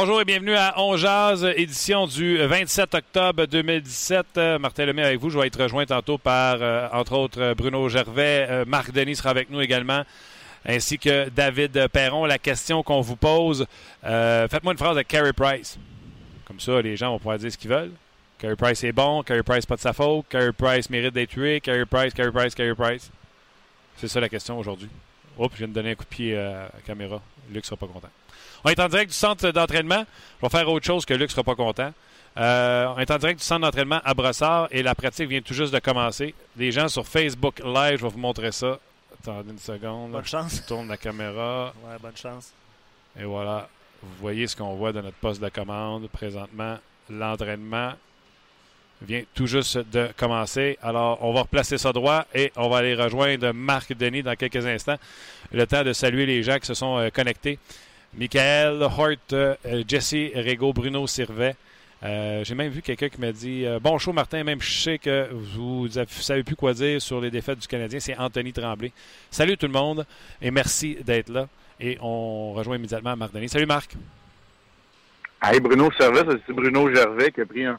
Bonjour et bienvenue à On Jazz, édition du 27 octobre 2017. Euh, Martin Lemay avec vous. Je vais être rejoint tantôt par, euh, entre autres, Bruno Gervais. Euh, Marc Denis sera avec nous également, ainsi que David Perron. La question qu'on vous pose, faites-moi une phrase avec Carey Price. Comme ça, les gens vont pouvoir dire ce qu'ils veulent. Carey Price est bon, Carey Price pas de sa faute, Carey Price mérite d'être tué, Carey Price, Carey Price, Carey Price. C'est ça la question aujourd'hui. Oups, je viens de donner un coup de pied à la caméra. Luc sera pas content. On est en direct du centre d'entraînement. Je vais faire autre chose que Luc sera pas content. Euh, on est en direct du centre d'entraînement à Brossard et la pratique vient tout juste de commencer. Les gens sur Facebook Live, je vais vous montrer ça. Attendez une seconde. Bonne chance. Je tourne la caméra. Ouais, bonne chance. Et voilà. Vous voyez ce qu'on voit de notre poste de commande présentement. L'entraînement vient tout juste de commencer. Alors, on va replacer ça droit et on va aller rejoindre Marc Denis dans quelques instants. Le temps de saluer les gens qui se sont euh, connectés. Michael Hort, euh, Jesse Rego, Bruno Sirvet. Euh, j'ai même vu quelqu'un qui m'a dit Bon show, Martin, même je sais que vous ne savez plus quoi dire sur les défaites du Canadien. C'est Anthony Tremblay. Salut tout le monde et merci d'être là. Et on rejoint immédiatement Marc Denis. Salut Marc. Hey Bruno Servet, c'est Bruno Gervais qui a pris un.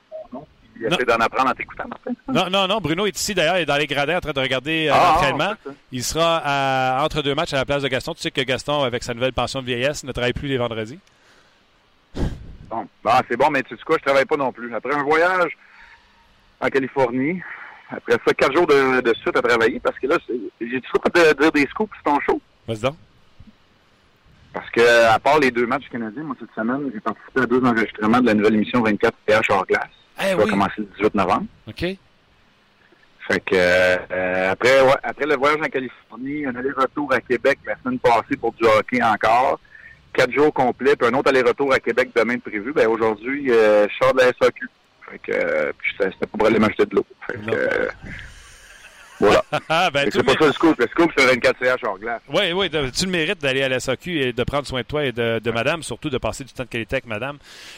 Il essaie d'en apprendre en t'écoutant, Martin. Non, non, non. Bruno est ici d'ailleurs, il est dans les gradins en train de regarder euh, Ah, l'entraînement. c'est ça. Il sera à- entre deux matchs à la place de Gaston. Tu sais que Gaston, avec sa nouvelle pension de vieillesse, ne travaille plus les vendredis. Bon, Bon, c'est bon, mais tu sais quoi, je travaille pas non plus. Après un voyage en Californie, après ça, quatre jours de, de suite à travailler, parce que là, c'est- j'ai toujours pas de dire des scoops sur ton show. Vas-y donc. Parce que, à part les deux matchs canadiens, moi, cette semaine, j'ai participé à deux enregistrements de la nouvelle émission 24 PH hors glace. Eh Ça va oui. commencer le 18 novembre. OK. Fait que euh, après, ouais, après le voyage en Californie, un aller-retour à Québec la semaine passée pour du hockey encore, quatre jours complets, puis un autre aller-retour à Québec demain de prévu. Ben aujourd'hui, euh, je sors de la SAQ. Fait que euh, c'était c'était pour aller m'acheter de l'eau. Fait que Non. Voilà. Ah, ben, c'est pas ça le scoop. Le scoop, c'est 24 CH hors glace. Oui, oui, tu le mérites d'aller à la SAQ et de prendre soin de toi et de, de madame, surtout de passer du temps de qualité avec madame.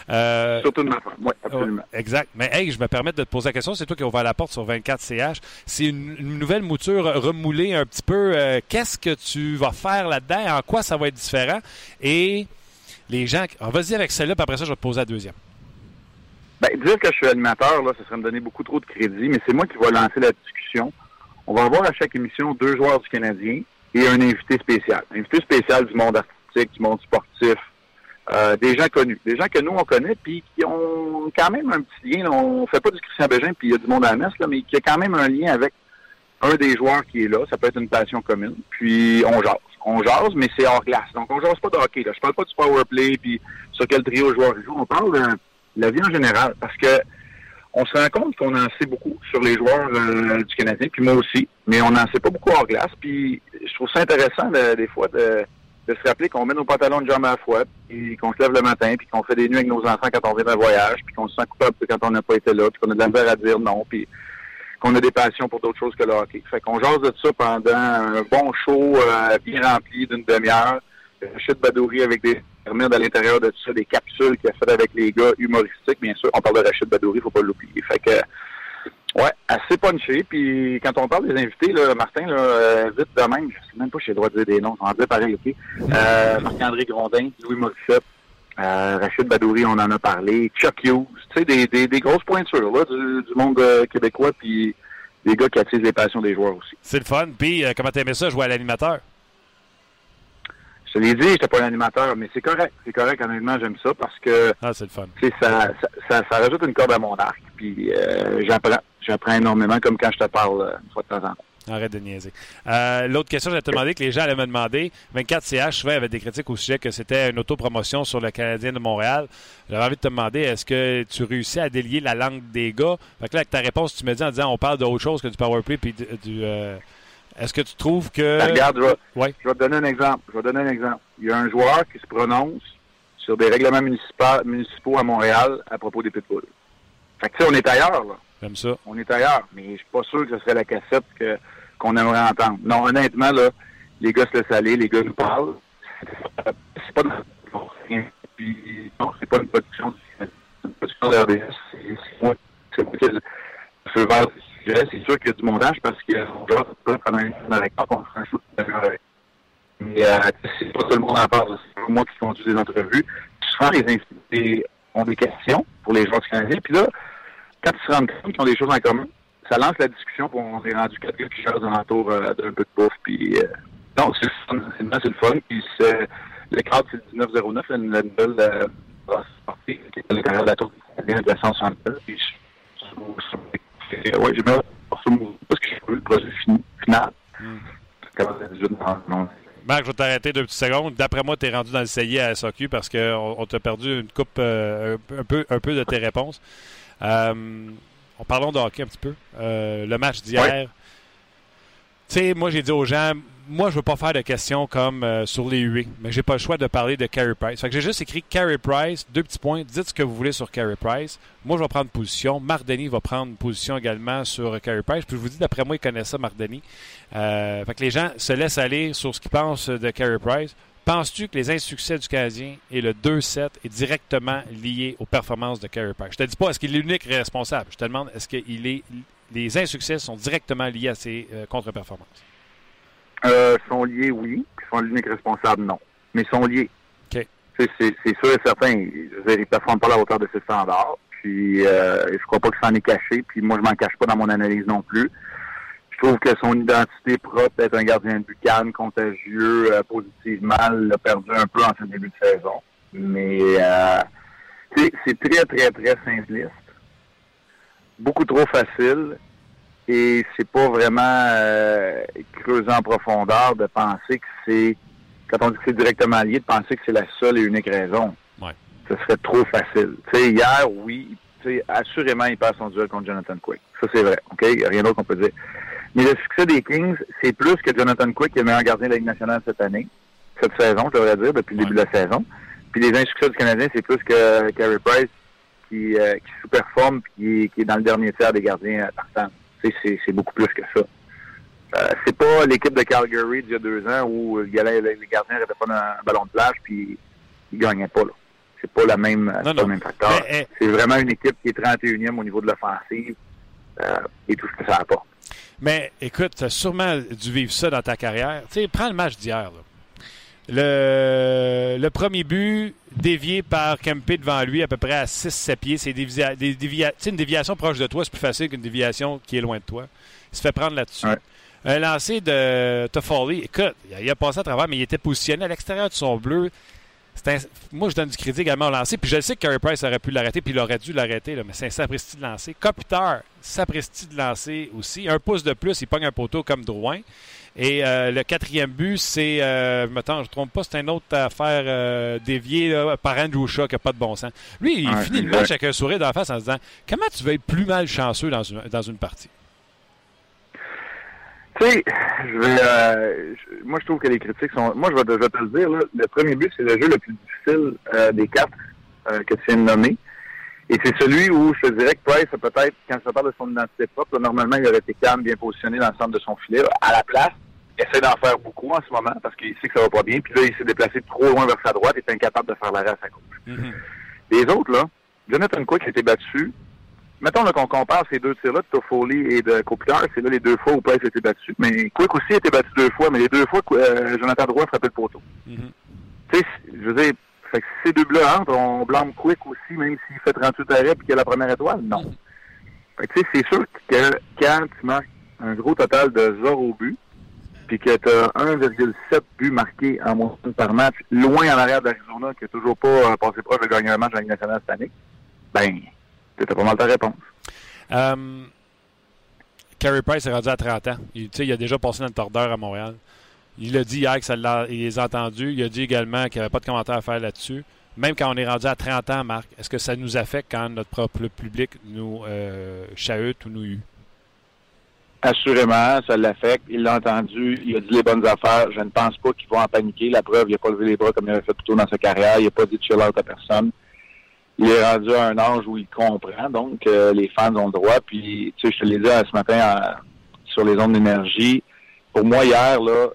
Euh, Surtout de ma femme. Oui, absolument. Oh, exact. Mais hey, je me permets de te poser la question. C'est toi qui as ouvert la porte sur 24CH. C'est une, une nouvelle mouture remoulée un petit peu. Euh, Qu'est-ce que tu vas faire là-dedans? En quoi ça va être différent? Et les gens... Ah, Vas-y avec celle-là, puis après ça, je vais te poser la deuxième. Ben, dire que je suis animateur, là, ça serait me donner beaucoup trop de crédit, mais c'est moi qui vais lancer la discussion. On va avoir à chaque émission deux joueurs du Canadien et un invité spécial. Un invité spécial du monde artistique, du monde sportif, euh, des gens connus. Des gens que nous, on connaît, puis qui ont quand même un petit lien. On fait pas du Christian Bégin, puis il y a du monde à la messe, là, mais qui a quand même un lien avec un des joueurs qui est là. Ça peut être une passion commune. Puis on jase. On jase, mais c'est hors glace. Donc on jase pas de hockey. Là. Je parle pas du power play, puis sur quel trio joueur joue. On parle de la vie en général. Parce que on se rend compte qu'on en sait beaucoup sur les joueurs euh, du Canadien, puis moi aussi, mais on n'en sait pas beaucoup hors glace. Puis je trouve ça intéressant de- des fois de, de se rappeler qu'on met nos pantalons de jambes à la fois, puis qu'on se lève le matin, puis qu'on fait des nuits avec nos enfants quand on vient d'un voyage, puis qu'on se sent coupable quand on n'a pas été là, puis qu'on a de la misère à dire non, puis qu'on a des passions pour d'autres choses que le hockey. Fait qu'on jase de ça pendant un bon show euh, bien rempli d'une demi-heure. Rachid Badouri avec des pyramides à l'intérieur de ça, des capsules qu'il a faites avec les gars humoristiques, bien sûr. On parle de Rachid Badouri, faut pas l'oublier. Fait que ouais, assez punché. Puis quand on parle des invités, là, Martin, euh, vite de même, je sais même pas si j'ai le droit de dire des noms, on en dit pareil, OK. Euh, Marc-André Grondin, Louis Morissette, euh, Rachid Badouri, on en a parlé, Chuck Hughes, tu sais, des, des, grosses pointures là, du, du monde euh, québécois, puis des gars qui attisent les passions des joueurs aussi. C'est le fun. Puis, comment t'aimais ça, jouer à l'animateur? Je l'ai dit, j'étais pas un animateur, mais c'est correct. C'est correct, honnêtement, j'aime ça parce que Ah, c'est le fun. ça, ça, ça, ça rajoute une corde à mon arc. Puis euh, j'apprends. J'apprends énormément, comme quand je te parle euh, une fois de temps en temps. Arrête de niaiser. Euh, l'autre question, j'ai te demandé que les gens allaient me demander. 24CH, souvent, avait des critiques au sujet que c'était une autopromotion sur le Canadien de Montréal. J'avais envie de te demander, est-ce que tu réussis à délier la langue des gars? Fait que là, avec ta réponse, tu me dis en disant on parle d'autre chose que du powerplay puis du. Euh, est-ce que tu trouves que. Ben, regarde, je vais, je vais, te donner un exemple. Je vais te donner un exemple. Il y a un joueur qui se prononce sur des règlements municipaux à Montréal à propos des pitbulls. Fait que, tu sais, on est ailleurs, là. Comme ça. On est ailleurs, mais je suis pas sûr que ce serait la cassette que qu'on aimerait entendre. Non, honnêtement, là, les gars se laissent aller, les gars nous parlent. C'est pas puis, non, c'est pas une production, une production de RDS. C'est moi, c'est moi qui le vert du C'est sûr qu'il y a du montage parce qu'on doit pas une semaine avec qu'on fait un shoot avec. Mais euh, c'est pas tout le monde en parle. C'est moi qui conduis des entrevues. Souvent, les invités ont des questions pour les joueurs du Canadien. Puis là, quand ils se rendent compte qu'ils ont des choses en commun, ça lance la discussion, pour on est rendu quatre gars qui cherchent alentours euh, d'un peu de bouffe. Puis, euh, non, c'est le fun. C'est le fun. Puis, le cadre, c'est le 1909, la, nouvelle euh, partie qui est à l'intérieur de la tour de la 160 Puis, ouais, j'ai bien parce que je veux le produit final. Mm. Marc, je vais t'arrêter deux petites secondes. D'après moi, tu es rendu dans le CI à SAQ parce qu'on on, t'a perdu une coupe, euh, un, peu, un peu de tes réponses. Euh, parlons de hockey un petit peu. Euh, le match d'hier. Tu sais, moi, j'ai dit aux gens, moi, je veux pas faire de questions comme euh, sur les huées, mais j'ai pas le choix de parler de Carey Price. Fait que j'ai juste écrit Carey Price, deux petits points, dites ce que vous voulez sur Carey Price. Moi, je vais prendre position. Marc Denis va prendre position également sur Carey Price. Puis je vous dis, d'après moi, il connaît ça, Marc Denis. Euh, fait que les gens se laissent aller sur ce qu'ils pensent de Carey Price. Penses-tu que les insuccès du Canadien et le 2-7 est directement lié aux performances de Carey Price? Je te dis pas est-ce qu'il est l'unique responsable? Je te demande est-ce que est, les insuccès sont directement liés à ses euh, contre-performances? Euh, sont liés, oui. Sont l'unique responsable, non. Mais ils sont liés. OK. C'est sûr et certain. ils ne performent pas à la hauteur de ses standards. Puis, euh, je crois pas que ça en est caché. Puis, moi, je m'en cache pas dans mon analyse non plus. Je trouve que son identité propre d'être un gardien de but calme, contagieux, euh, positivement, l'a perdu un peu en ce début de saison. Mais euh, c'est très, très, très simpliste. Beaucoup trop facile. Et c'est pas vraiment euh, creuser en profondeur de penser que c'est, quand on dit que c'est directement lié, de penser que c'est la seule et unique raison. Ouais. Ce serait trop facile. Hier, oui, assurément, il passe son duel contre Jonathan Quick. Ça, c'est vrai. OK? Il n'y a rien d'autre qu'on peut dire. Mais le succès des Kings, c'est plus que Jonathan Quick qui est le meilleur gardien de la Ligue nationale cette année, cette saison, je devrais dire, depuis le début de la saison. Puis les insuccès du Canadien, c'est plus que Carey Price qui, euh, qui sous-performe qui, qui est dans le dernier tiers des gardiens partants. C'est beaucoup plus que ça. Euh, c'est pas l'équipe de Calgary d'il y a deux ans où les gardiens n'avaient pas un ballon de plage puis ils gagnaient pas. là. C'est pas la même, pas le même facteur. Eh, c'est vraiment une équipe qui est 31e au niveau de l'offensive euh, et tout ce que ça apporte. Mais écoute, tu as sûrement dû vivre ça dans ta carrière. Sais, prends le match d'hier. Le, le, premier but dévié par Kempe devant lui à peu près à 6-7 pieds. C'est une déviation proche de toi, c'est plus facile qu'une déviation qui est loin de toi. Il se fait prendre là-dessus. Un lancer de Toffoli, écoute, il a passé à travers, mais il était positionné à l'extérieur de son bleu. Moi, je donne du crédit également au lancer. Puis je sais que Carey Price aurait pu l'arrêter, puis il aurait dû l'arrêter, mais c'est un sapristi de lancer. Kopitar, sapristi de lancer aussi. Un pouce de plus, il pogne un poteau comme Drouin. Et euh, le quatrième but, c'est, euh, je ne trompe pas, c'est une autre affaire euh, déviée par Andrew Shaw qui n'a pas de bon sens. Lui, il finit le match avec un sourire d'en face en se disant Comment tu veux être plus mal chanceux dans une, dans une partie? Tu sais, je vais, euh, moi je trouve que les critiques sont. Moi je vais, te le dire, le premier but c'est le jeu le plus difficile euh, des quatre euh, que tu viens de nommer. Et c'est celui où je te dirais que Price, peut-être, quand je parle de son identité propre, normalement il aurait été calme, bien positionné dans le centre de son filet. À la place, il essaie d'en faire beaucoup en ce moment parce qu'il sait que ça va pas bien. Puis là, il s'est déplacé trop loin vers sa droite et est incapable de faire l'arrêt à sa gauche. Mm-hmm. Les autres, là, Jonathan Quick a été battu mettons qu'on compare ces deux tirs-là de Toffoli et de Kopitar, c'est là les deux fois où Price a été battu. Mais Quick aussi a été battu deux fois, mais les deux fois, euh, Jonathan Drouin frappait le poteau. Mm-hmm. Tu sais, je veux dire, fait que si ces deux-là entrent, on blâme Quick aussi, même s'il fait 38 arrêts et qu'il a la première étoile. Non. Fait que tu sais, c'est sûr que quand tu marques un gros total de 0 but, puis que tu as 1,7 buts marqués en par match, loin en arrière d'Arizona, qui n'a toujours pas euh, passé proche de gagner un match de la Ligue nationale cette année, ben, c'était pas mal ta réponse. Euh, Carey Price est rendu à 30 ans. Il, il a déjà passé le tordeur à Montréal. Il a dit hier que ça l'a, il les a entendus. Il a dit également qu'il n'y avait pas de commentaire à faire là-dessus. Même quand on est rendu à 30 ans, Marc, est-ce que ça nous affecte quand notre propre public nous euh, chahute ou nous hue? Assurément, ça l'affecte. Il l'a entendu. Il a dit les bonnes affaires. Je ne pense pas qu'ils vont en paniquer. La preuve, il n'a pas levé les bras comme il avait fait plus tôt dans sa carrière. Il n'a pas dit de chill out à personne. Il est rendu à un âge où il comprend. Donc, euh, les fans ont le droit. Puis, tu sais, je te l'ai dit ce matin sur les ondes d'énergie. Pour moi, hier, là,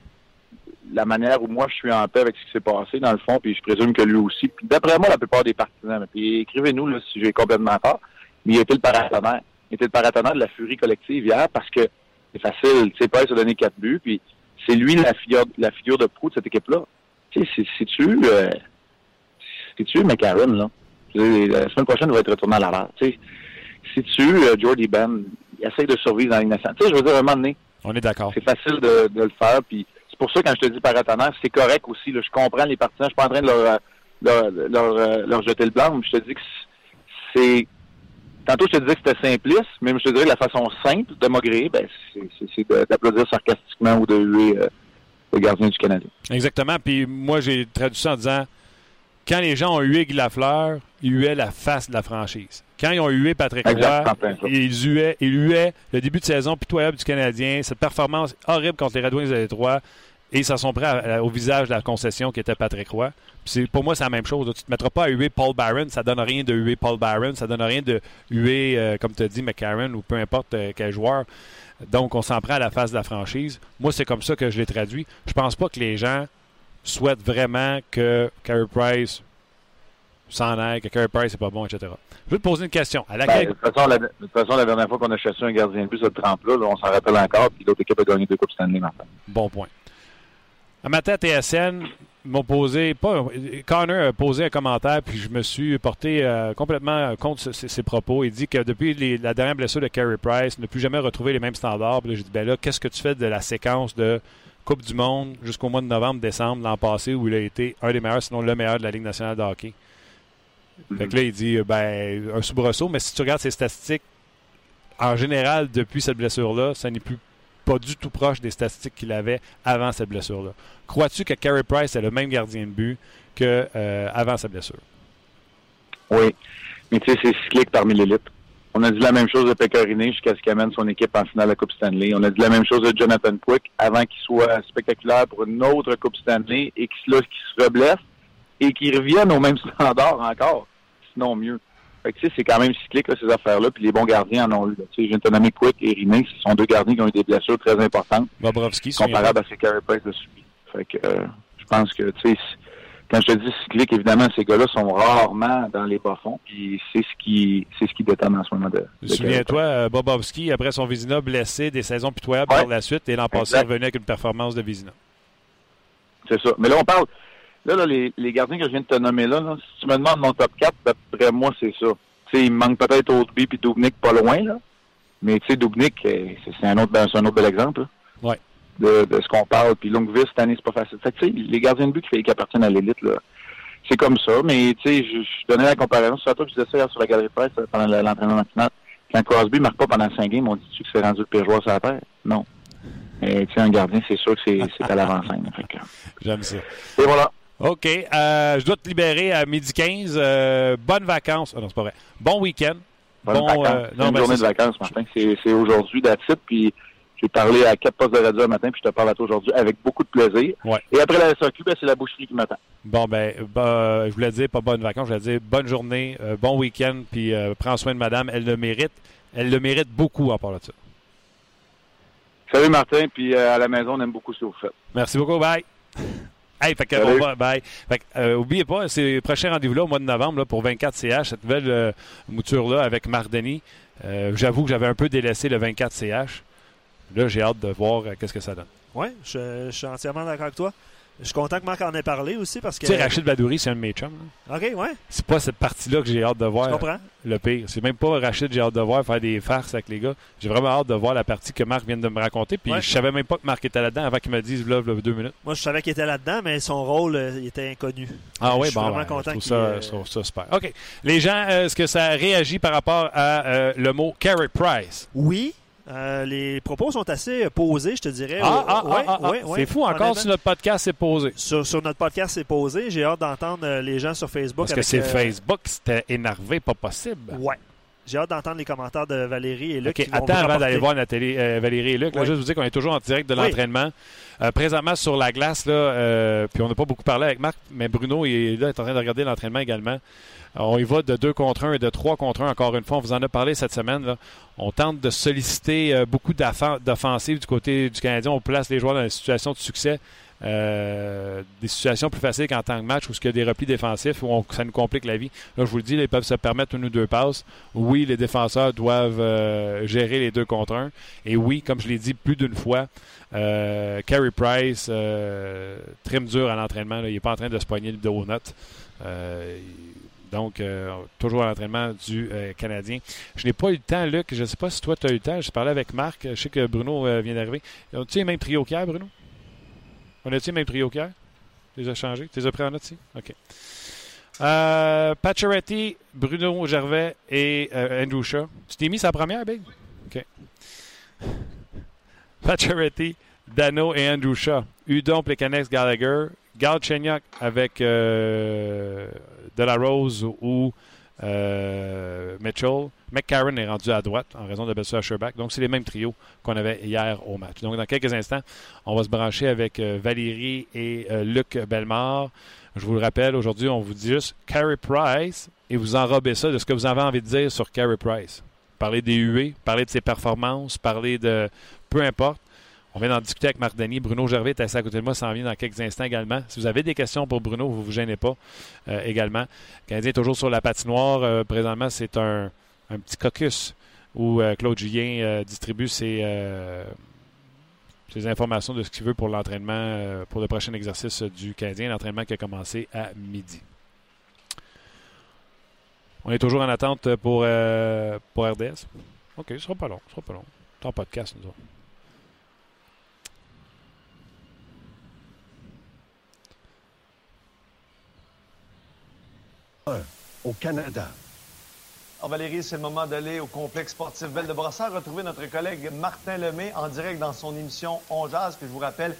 la manière où moi je suis en paix avec ce qui s'est passé, dans le fond, puis je présume que lui aussi. Puis d'après moi, la plupart des partisans, puis écrivez-nous là, si j'ai complètement tort, mais il était le paratonnerre. Il était le paratonnerre de la furie collective hier parce que c'est facile. Tu sais, Price a donné quatre buts, puis c'est lui la figure, la figure de proue de cette équipe-là. Tu sais, c'est-tu, euh, c'est-tu McCarron, là? La semaine prochaine, il va être retourné à l'arrière. Tu sais, c'est-tu euh, Jordy Ben? Il essaie de survivre dans l'innocent. Tu sais, je veux dire, à un moment donné. On est d'accord. C'est facile de, de, le faire, puis c'est pour ça, quand je te dis paratonnerre, c'est correct aussi. Je comprends les partisans. Je suis pas en train de leur, euh, jeter le blanc, je te dis que c'est... Tantôt, je te disais que c'était simpliste, mais je te dirais que la façon simple de maugréer, ben, c'est d'applaudir sarcastiquement ou de huer euh, le gardien du Canadien. Exactement. Puis moi, j'ai traduit ça en disant quand les gens ont hué Guy Lafleur, ils huaient la face de la franchise. Quand ils ont hué Patrick Roy, ils huaient, ils huaient le début de saison pitoyable du Canadien, cette performance horrible contre les Red Wings de Détroit, et ils s'en sont prêts au visage de la concession qui était Patrick Roy. Pour moi, c'est la même chose. Tu ne te mettras pas à huer Paul Barron. Ça donne rien de huer Paul Barron. Ça donne rien de huer, euh, comme tu as dit, McCarron ou peu importe euh, quel joueur. Donc, on s'en prend à la face de la franchise. Moi, c'est comme ça que je l'ai traduit. Je pense pas que les gens souhaitent vraiment que Carey Price s'en aille, que Carey Price n'est pas bon, etc. Je vais te poser une question. À ben, de, toute façon, la, de, toute façon, la, dernière fois qu'on a chassé un gardien de but, ce trempe-là, on s'en rappelle encore, puis l'autre équipe a gagné deux Coupes Stanley, Martin. Bon point. À matin à TSN, m'ont posé, pas, Connor a posé un commentaire, puis je me suis porté euh, complètement contre ses, propos. Il dit que depuis les, la dernière blessure de Carey Price, ne plus jamais retrouver les mêmes standards. Puis là, j'ai dit, ben là, qu'est-ce que tu fais de la séquence de Coupe du Monde jusqu'au mois de novembre, décembre l'an passé, où il a été un des meilleurs, sinon le meilleur de la Ligue nationale de hockey? Fait que là, il dit, ben, un soubresaut, mais si tu regardes ses statistiques, en général, depuis cette blessure-là, ça n'est plus pas du tout proche des statistiques qu'il avait avant cette blessure-là. Crois-tu que Carey Price est le même gardien de but qu'avant euh, sa blessure? Oui, mais tu sais, c'est cyclique parmi l'élite. On a dit la même chose de Pecorine jusqu'à ce qu'il amène son équipe en finale de la Coupe Stanley. On a dit la même chose de Jonathan Quick avant qu'il soit spectaculaire pour une autre Coupe Stanley et qu'il se reblesse et qu'ils reviennent au même standard encore, sinon mieux. Fait que, c'est quand même cyclique, ces affaires-là, puis les bons gardiens en ont eu. Tu sais, j'ai nommé Quick et Riné, ce sont deux gardiens qui ont eu des blessures très importantes. Bobrovski, comparables à ce Carey Price a subi. Fait que, euh, je pense que, tu sais, quand je te dis cyclique, évidemment, ces gars-là sont rarement dans les bas-fonds, puis c'est ce qui c'est ce qui détermine en ce moment de. de Souviens-toi, euh, Bobovski, après son Vizina blessé, des saisons pitoyables par la suite, et l'an passé, revenu avec une performance de Vizina. C'est ça. Mais là, on parle, Là, là les, les, gardiens que je viens de te nommer là, là, si tu me demandes mon top 4, d'après moi, c'est ça. sais, il me manque peut-être Oldby puis Dubnik pas loin, là. Mais tu sais, Dubnik, euh, c'est un autre, un autre bel exemple. Ouais. De, de, ce qu'on parle. Puis Longvis, cette année, c'est pas facile. Fait que, les gardiens de but qui, qui appartiennent à l'élite, là, c'est comme ça. Mais tu sais, je, je, donnais la comparaison. C'est à toi que je disais ça sur la galerie de presse euh, pendant l'entraînement matinal. Quand Crosby marque pas pendant 5 games, on dit-tu que c'est rendu le pire joueur sur la terre? Non. Mais tu sais, un gardien, c'est sûr que c'est à l'avant-scène. J'aime ça. Et voilà. OK. Euh, je dois te libérer à midi 15. Euh, bonnes vacances. Oh non, c'est pas vrai. Bon week-end. Bonne bon, vacances. Euh, non, une journée de vacances, Martin. C'est aujourd'hui, d'attitude. Puis j'ai parlé à quatre postes de radio ce matin, puis je te parle à toi aujourd'hui avec beaucoup de plaisir. Ouais. Et après la SAQ, ben, c'est la boucherie qui m'attend. Bon, ben, bah, je voulais dire pas bonnes vacances, je voulais dire bonne journée, euh, bon week-end, puis euh, prends soin de madame. Elle le mérite. Elle le mérite beaucoup en parlant de ça. Salut Martin, puis à la maison, on aime beaucoup ce que vous faites. Merci beaucoup, bye. Hey, fait que, on va, bye. Fait que, euh, oubliez pas, c'est le prochain rendez-vous-là au mois de novembre là, pour 24CH, cette nouvelle euh, mouture-là avec Mardeni. Euh, J'avoue que j'avais un peu délaissé le 24CH. Là, j'ai hâte de voir euh, qu'est-ce que ça donne. Oui, je, je, suis entièrement d'accord avec toi. Je suis content que Marc en ait parlé aussi parce que. Tu sais, Rachid Badouri, c'est un de mes chums. OK, ouais. C'est pas cette partie-là que j'ai hâte de voir. Je comprends. Le pire. C'est même pas Rachid j'ai hâte de voir faire des farces avec les gars. J'ai vraiment hâte de voir la partie que Marc vient de me raconter. Puis Ouais. je savais même pas que Marc était là-dedans avant qu'il me dise là, deux minutes. Moi, je savais qu'il était là-dedans, mais son rôle, euh, il était inconnu. Ah Je oui, suis bon, vraiment ben, content je, trouve ça, euh, je trouve ça super. OK. Les gens, euh, est-ce que ça réagit par rapport à euh, le mot Carey Price? Oui, Euh, les propos sont assez posés, je te dirais. Ah, ah, Ouais, ah, ah, ouais, ah. ouais, c'est fou, encore sur notre podcast, c'est posé. Sur, sur notre podcast, c'est posé. J'ai hâte d'entendre euh, les gens sur Facebook. Parce que avec, c'est euh, Facebook, c'était énervé, pas possible. Ouais. J'ai hâte d'entendre les commentaires de Valérie et Luc. OK, qui vont attends avant rapporter. d'aller voir Nathalie, euh, Valérie et Luc. Là, Oui. juste vous dire qu'on est toujours en direct de Oui. l'entraînement. Euh, présentement sur la glace, là, euh, puis on n'a pas beaucoup parlé avec Marc, mais Bruno est là, est en train de regarder l'entraînement également. On y va de 2 contre 1 et de 3 contre 1 encore une fois. On vous en a parlé cette semaine. là. On tente de solliciter beaucoup d'offensives du côté du Canadien. On place les joueurs dans des situations de succès. Euh, des situations plus faciles qu'en tant que match où il y a des replis défensifs où ça nous complique la vie. Là, je vous le dis, ils peuvent se permettre une ou deux passes. Oui, les défenseurs doivent euh, gérer les deux contre un. Et oui, comme je l'ai dit plus d'une fois, euh, Carey Price euh, trime dur à l'entraînement. Il n'est pas en train de se poigner le dos aux donc, toujours à l'entraînement du Canadien. Je n'ai pas eu le temps, Luc. Je ne sais pas si toi, tu as eu le temps. J'ai parlé avec Marc. Je sais que Bruno vient d'arriver. As-tu les mêmes trios qu'hier, Bruno? On a-tu les mêmes trios qu'hier? Tu les as changés? Tu les as pris en note ici? OK. Euh, Pacioretty, Bruno Gervais et euh, Andrew Shaw. Tu t'es mis sa première, Big? OK. Pacioretty, Dano et Andrew Shaw. Udon, Plekanec, Gallagher. Galchenyuk avec euh, Delarose ou euh, Mitchell. McCarron est rendu à droite en raison de blessure à Sherback. Donc, c'est les mêmes trios qu'on avait hier au match. Donc, dans quelques instants, on va se brancher avec euh, Valérie et euh, Luc Bellemare. Je vous le rappelle, aujourd'hui, on vous dit juste Carey Price et vous enrobez ça de ce que vous avez envie de dire sur Carey Price. Parler des UE, parler de ses performances, parler de peu importe. On vient d'en discuter avec Marc Denis. Bruno Gervais est assis à côté de moi, s'en vient dans quelques instants également. Si vous avez des questions pour Bruno, vous ne vous gênez pas euh, également. Le Canadien est toujours sur la patinoire. Présentement, c'est un, un petit caucus où euh, Claude Julien euh, distribue ses, euh, ses informations de ce qu'il veut pour l'entraînement, pour le prochain exercice du Canadien, l'entraînement qui a commencé à midi. On est toujours en attente pour, pour RDS. OK, ce sera pas long. Ce sera pas long. C'est podcast, nous autres. Au Canada. Valérie, c'est le moment d'aller au complexe sportif Belle de Brossard, retrouver notre collègue Martin Lemay en direct dans son émission On Jazz, que je vous rappelle,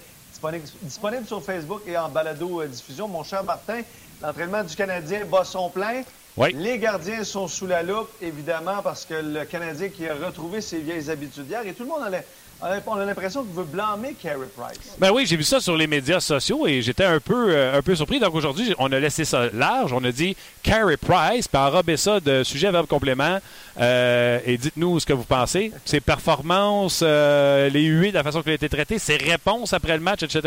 disponible, sur Facebook et en balado-diffusion. Mon cher Martin, l'entraînement du Canadien bat son plein. Oui. Les gardiens sont sous la loupe, évidemment, parce que le Canadien qui a retrouvé ses vieilles habitudes hier, et tout le monde a l'im- a on a l'impression qu'il veut blâmer Carey Price. Ben oui, j'ai vu ça sur les médias sociaux et j'étais un peu, euh, un peu surpris. Donc aujourd'hui, on a laissé ça large. On a dit Carey Price, puis enrobé ça de sujet, verbe, complément. Euh, et dites-nous ce que vous pensez. Ses performances, euh, les huées, de la façon qu'il a été traité, ses réponses après le match, etc.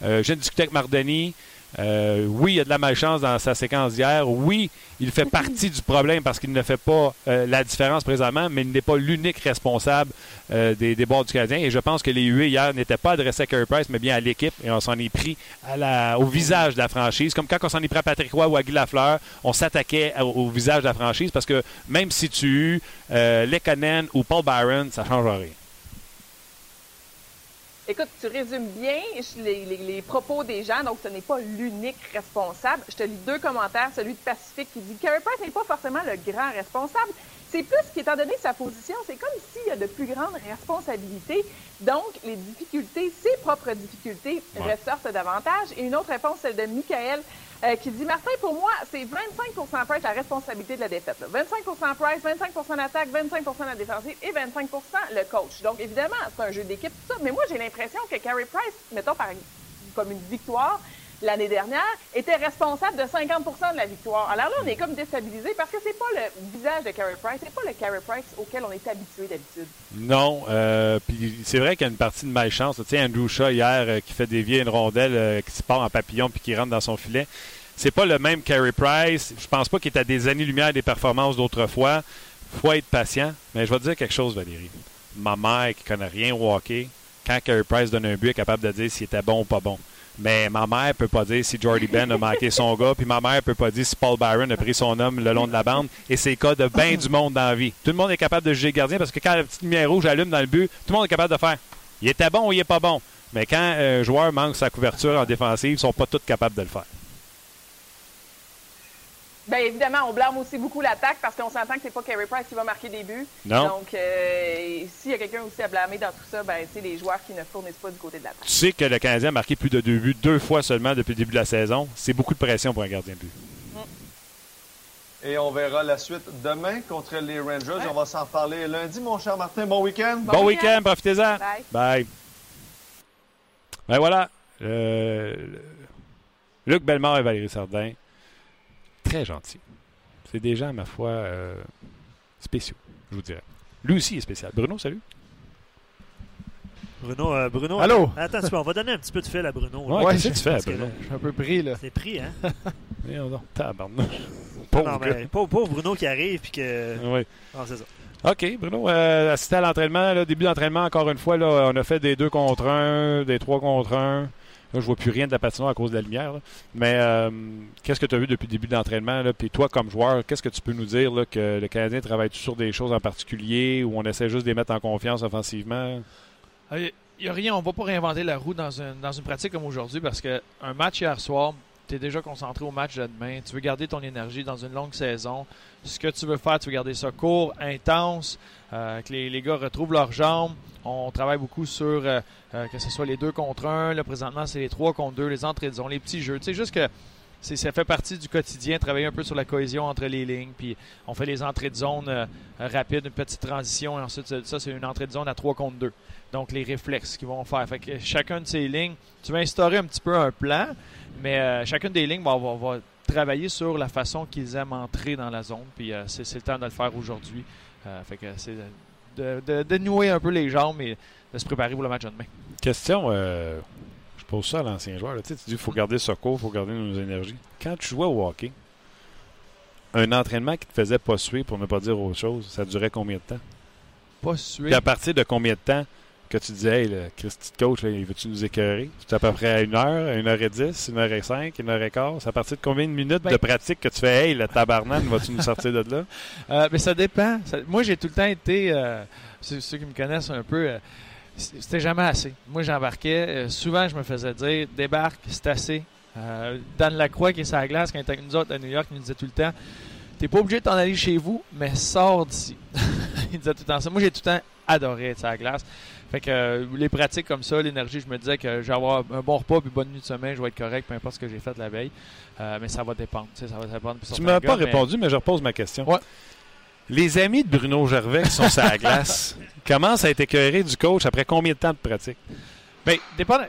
Je viens de discuter avec Mardoni. Euh, oui, il y a de la malchance dans sa séquence d'hier. Oui, il fait partie du problème parce qu'il ne fait pas euh, la différence présentement, mais il n'est pas l'unique responsable euh, des, des bords du Canadien. Et je pense que les huées hier n'étaient pas adressés à Carey Price, mais bien à l'équipe. Et on s'en est pris à la- au visage de la franchise. Comme quand on s'en est pris à Patrick Roy ou à Guy Lafleur, on s'attaquait au, au visage de la franchise parce que même si tu euh, Lekanen ou Paul Byron, ça ne change rien. Écoute, tu résumes bien les, les- les propos des gens, donc ce n'est pas l'unique responsable. Je te lis deux commentaires, celui de Pacifique qui dit Carey Price n'est pas forcément le grand responsable. C'est plus qu'étant donné sa position, c'est comme s'il y a de plus grandes responsabilités. Donc, les difficultés, ses propres difficultés, Ouais. ressortent davantage. Et une autre réponse, celle de Michael, euh, qui dit Martin, pour moi, c'est 25% Price la responsabilité de la défaite. là. 25% Price, 25% d'attaque, 25 de la défensive et 25% le coach. Donc, évidemment, c'est un jeu d'équipe, tout ça. Mais moi, j'ai l'impression que Carey Price, mettons par comme une victoire l'année dernière, était responsable de 50% de la victoire. Alors là, on est comme déstabilisé parce que c'est pas le visage de Carey Price, c'est pas le Carey Price auquel on est habitué d'habitude. Non, euh, c'est vrai qu'il y a une partie de malchance. Tu sais, Andrew Shaw hier euh, qui fait dévier une rondelle euh, qui se part en papillon puis qui rentre dans son filet. C'est pas le même Carey Price. Je pense pas qu'il est à des années-lumière des performances d'autrefois. Faut être patient. Mais je vais te dire quelque chose, Valérie. Ma mère qui connaît rien au hockey, quand Carey Price donne un but, est capable de dire s'il était bon ou pas bon. Mais ma mère peut pas dire si Jordy Ben a manqué son gars, puis ma mère peut pas dire si Paul Byron a pris son homme le long de la bande. Et c'est le cas de bien du monde dans la vie. Tout le monde est capable de juger gardien parce que quand la petite lumière rouge allume dans le but, tout le monde est capable de faire. Il était bon ou il est pas bon. Mais quand un joueur manque sa couverture en défensive, ils sont pas tous capables de le faire. Bien évidemment, on blâme aussi beaucoup l'attaque parce qu'on s'entend que c'est pas Carey Price qui va marquer des buts. Non. Donc, euh, s'il y a quelqu'un aussi à blâmer dans tout ça, ben, c'est les joueurs qui ne fournissent pas du côté de l'attaque. Tu sais que le Canadien a marqué plus de deux buts deux fois seulement depuis le début de la saison. C'est beaucoup de pression pour un gardien de but. Et on verra la suite demain contre les Rangers. Ouais. On va s'en reparler lundi, mon cher Martin. Bon week-end. Bon Bon, week-end. week-end, profitez-en. Bye. Bye. Ben voilà. Euh, Luc Bellemare et Valérie Sardin. Très gentils. C'est des gens, ma foi, euh, spéciaux, je vous dirais. Lui aussi est spécial. Bruno, salut. Bruno, euh, Bruno. Allô? Attends, on va donner un petit peu de fil à Bruno. là. Ouais, Ouais, qu'est-ce que tu fais, Bruno? là- Je suis un peu pris, là. C'est pris, hein? Donc, tabarnouche. Non, Pauvre non, mais pauvre, pauvre Bruno qui arrive puis que. Oui. Non, c'est ça. OK, Bruno, euh, assisté à l'entraînement, là, début d'entraînement, encore une fois, là, on a fait des deux contre un, des trois contre un. Là, je vois plus rien de la patinoire à cause de la lumière. Mais euh, qu'est-ce que tu as vu depuis le début de l'entraînement? Puis toi, comme joueur, qu'est-ce que tu peux nous dire que le Canadien travaille sur des choses en particulier ou on essaie juste de les mettre en confiance offensivement? Il n'y a rien, on va pas réinventer la roue dans une, dans une pratique comme aujourd'hui parce que un match hier soir, tu es déjà concentré au match de demain. Tu veux garder ton énergie dans une longue saison. Ce que tu veux faire, tu veux garder ça court, intense, que les, gars retrouvent leurs jambes. On travaille beaucoup sur euh, euh, que ce soit les deux contre un. Là, présentement, c'est les trois contre deux, les entrées de zone, les petits jeux. Tu sais, juste que ça fait partie du quotidien, travailler un peu sur la cohésion entre les lignes. Puis on fait les entrées de zone euh, euh, rapides, une petite transition. Et ensuite, ça, c'est une entrée de zone à 3 contre 2. Donc, les réflexes qu'ils vont faire. Fait chacun de ces lignes, tu vas instaurer un petit peu un plan, mais euh, chacune des lignes va, va- va travailler sur la façon qu'ils aiment entrer dans la zone. Puis euh, c'est le temps de le faire aujourd'hui. Euh, fait que c'est de, de, de nouer un peu les jambes et de se préparer pour le match de demain. Question, euh, je pose ça à l'ancien joueur. là. Tu sais, tu dis qu'il faut garder ce court, il faut garder nos énergies. Quand tu jouais au hockey, un entraînement qui te faisait pas suer, pour ne pas dire autre chose, ça durait combien de temps? Pas suer. Puis à partir de combien de temps que tu disais, hey, le Christy coach, il veut-tu nous écœurer? C'est à peu près à une heure, une heure et dix, une heure et cinq, une heure et quart. C'est à partir de combien de minutes Ben- de pratique que tu fais, hey, le tabarnane, vas-tu nous sortir de là? Euh, mais ça dépend. Ça- moi, j'ai tout le temps été, euh, ceux, ceux qui me connaissent un peu, euh, c'était jamais assez. Moi, j'embarquais. souvent, je me faisais dire débarque, c'est assez. Dan Lacroix, qui est sur la glace, quand il était avec nous autres à New York, il nous disait tout le temps T'es pas obligé de t'en aller chez vous, mais sors d'ici. il disait tout le temps ça. Moi, j'ai tout le temps adoré être la glace. Fait que euh, les pratiques comme ça, l'énergie, je me disais que je vais avoir un bon repas puis bonne nuit de sommeil, je vais être correct, peu importe ce que j'ai fait la veille. Euh, mais ça va dépendre. tu sais, Ça va dépendre. pour Tu certains m'as pas mais- répondu, mais je repose ma question. Ouais. Les amis de Bruno Gervais qui sont sur la glace commencent à être écœurés du coach après combien de temps de pratique? Ben, dépend.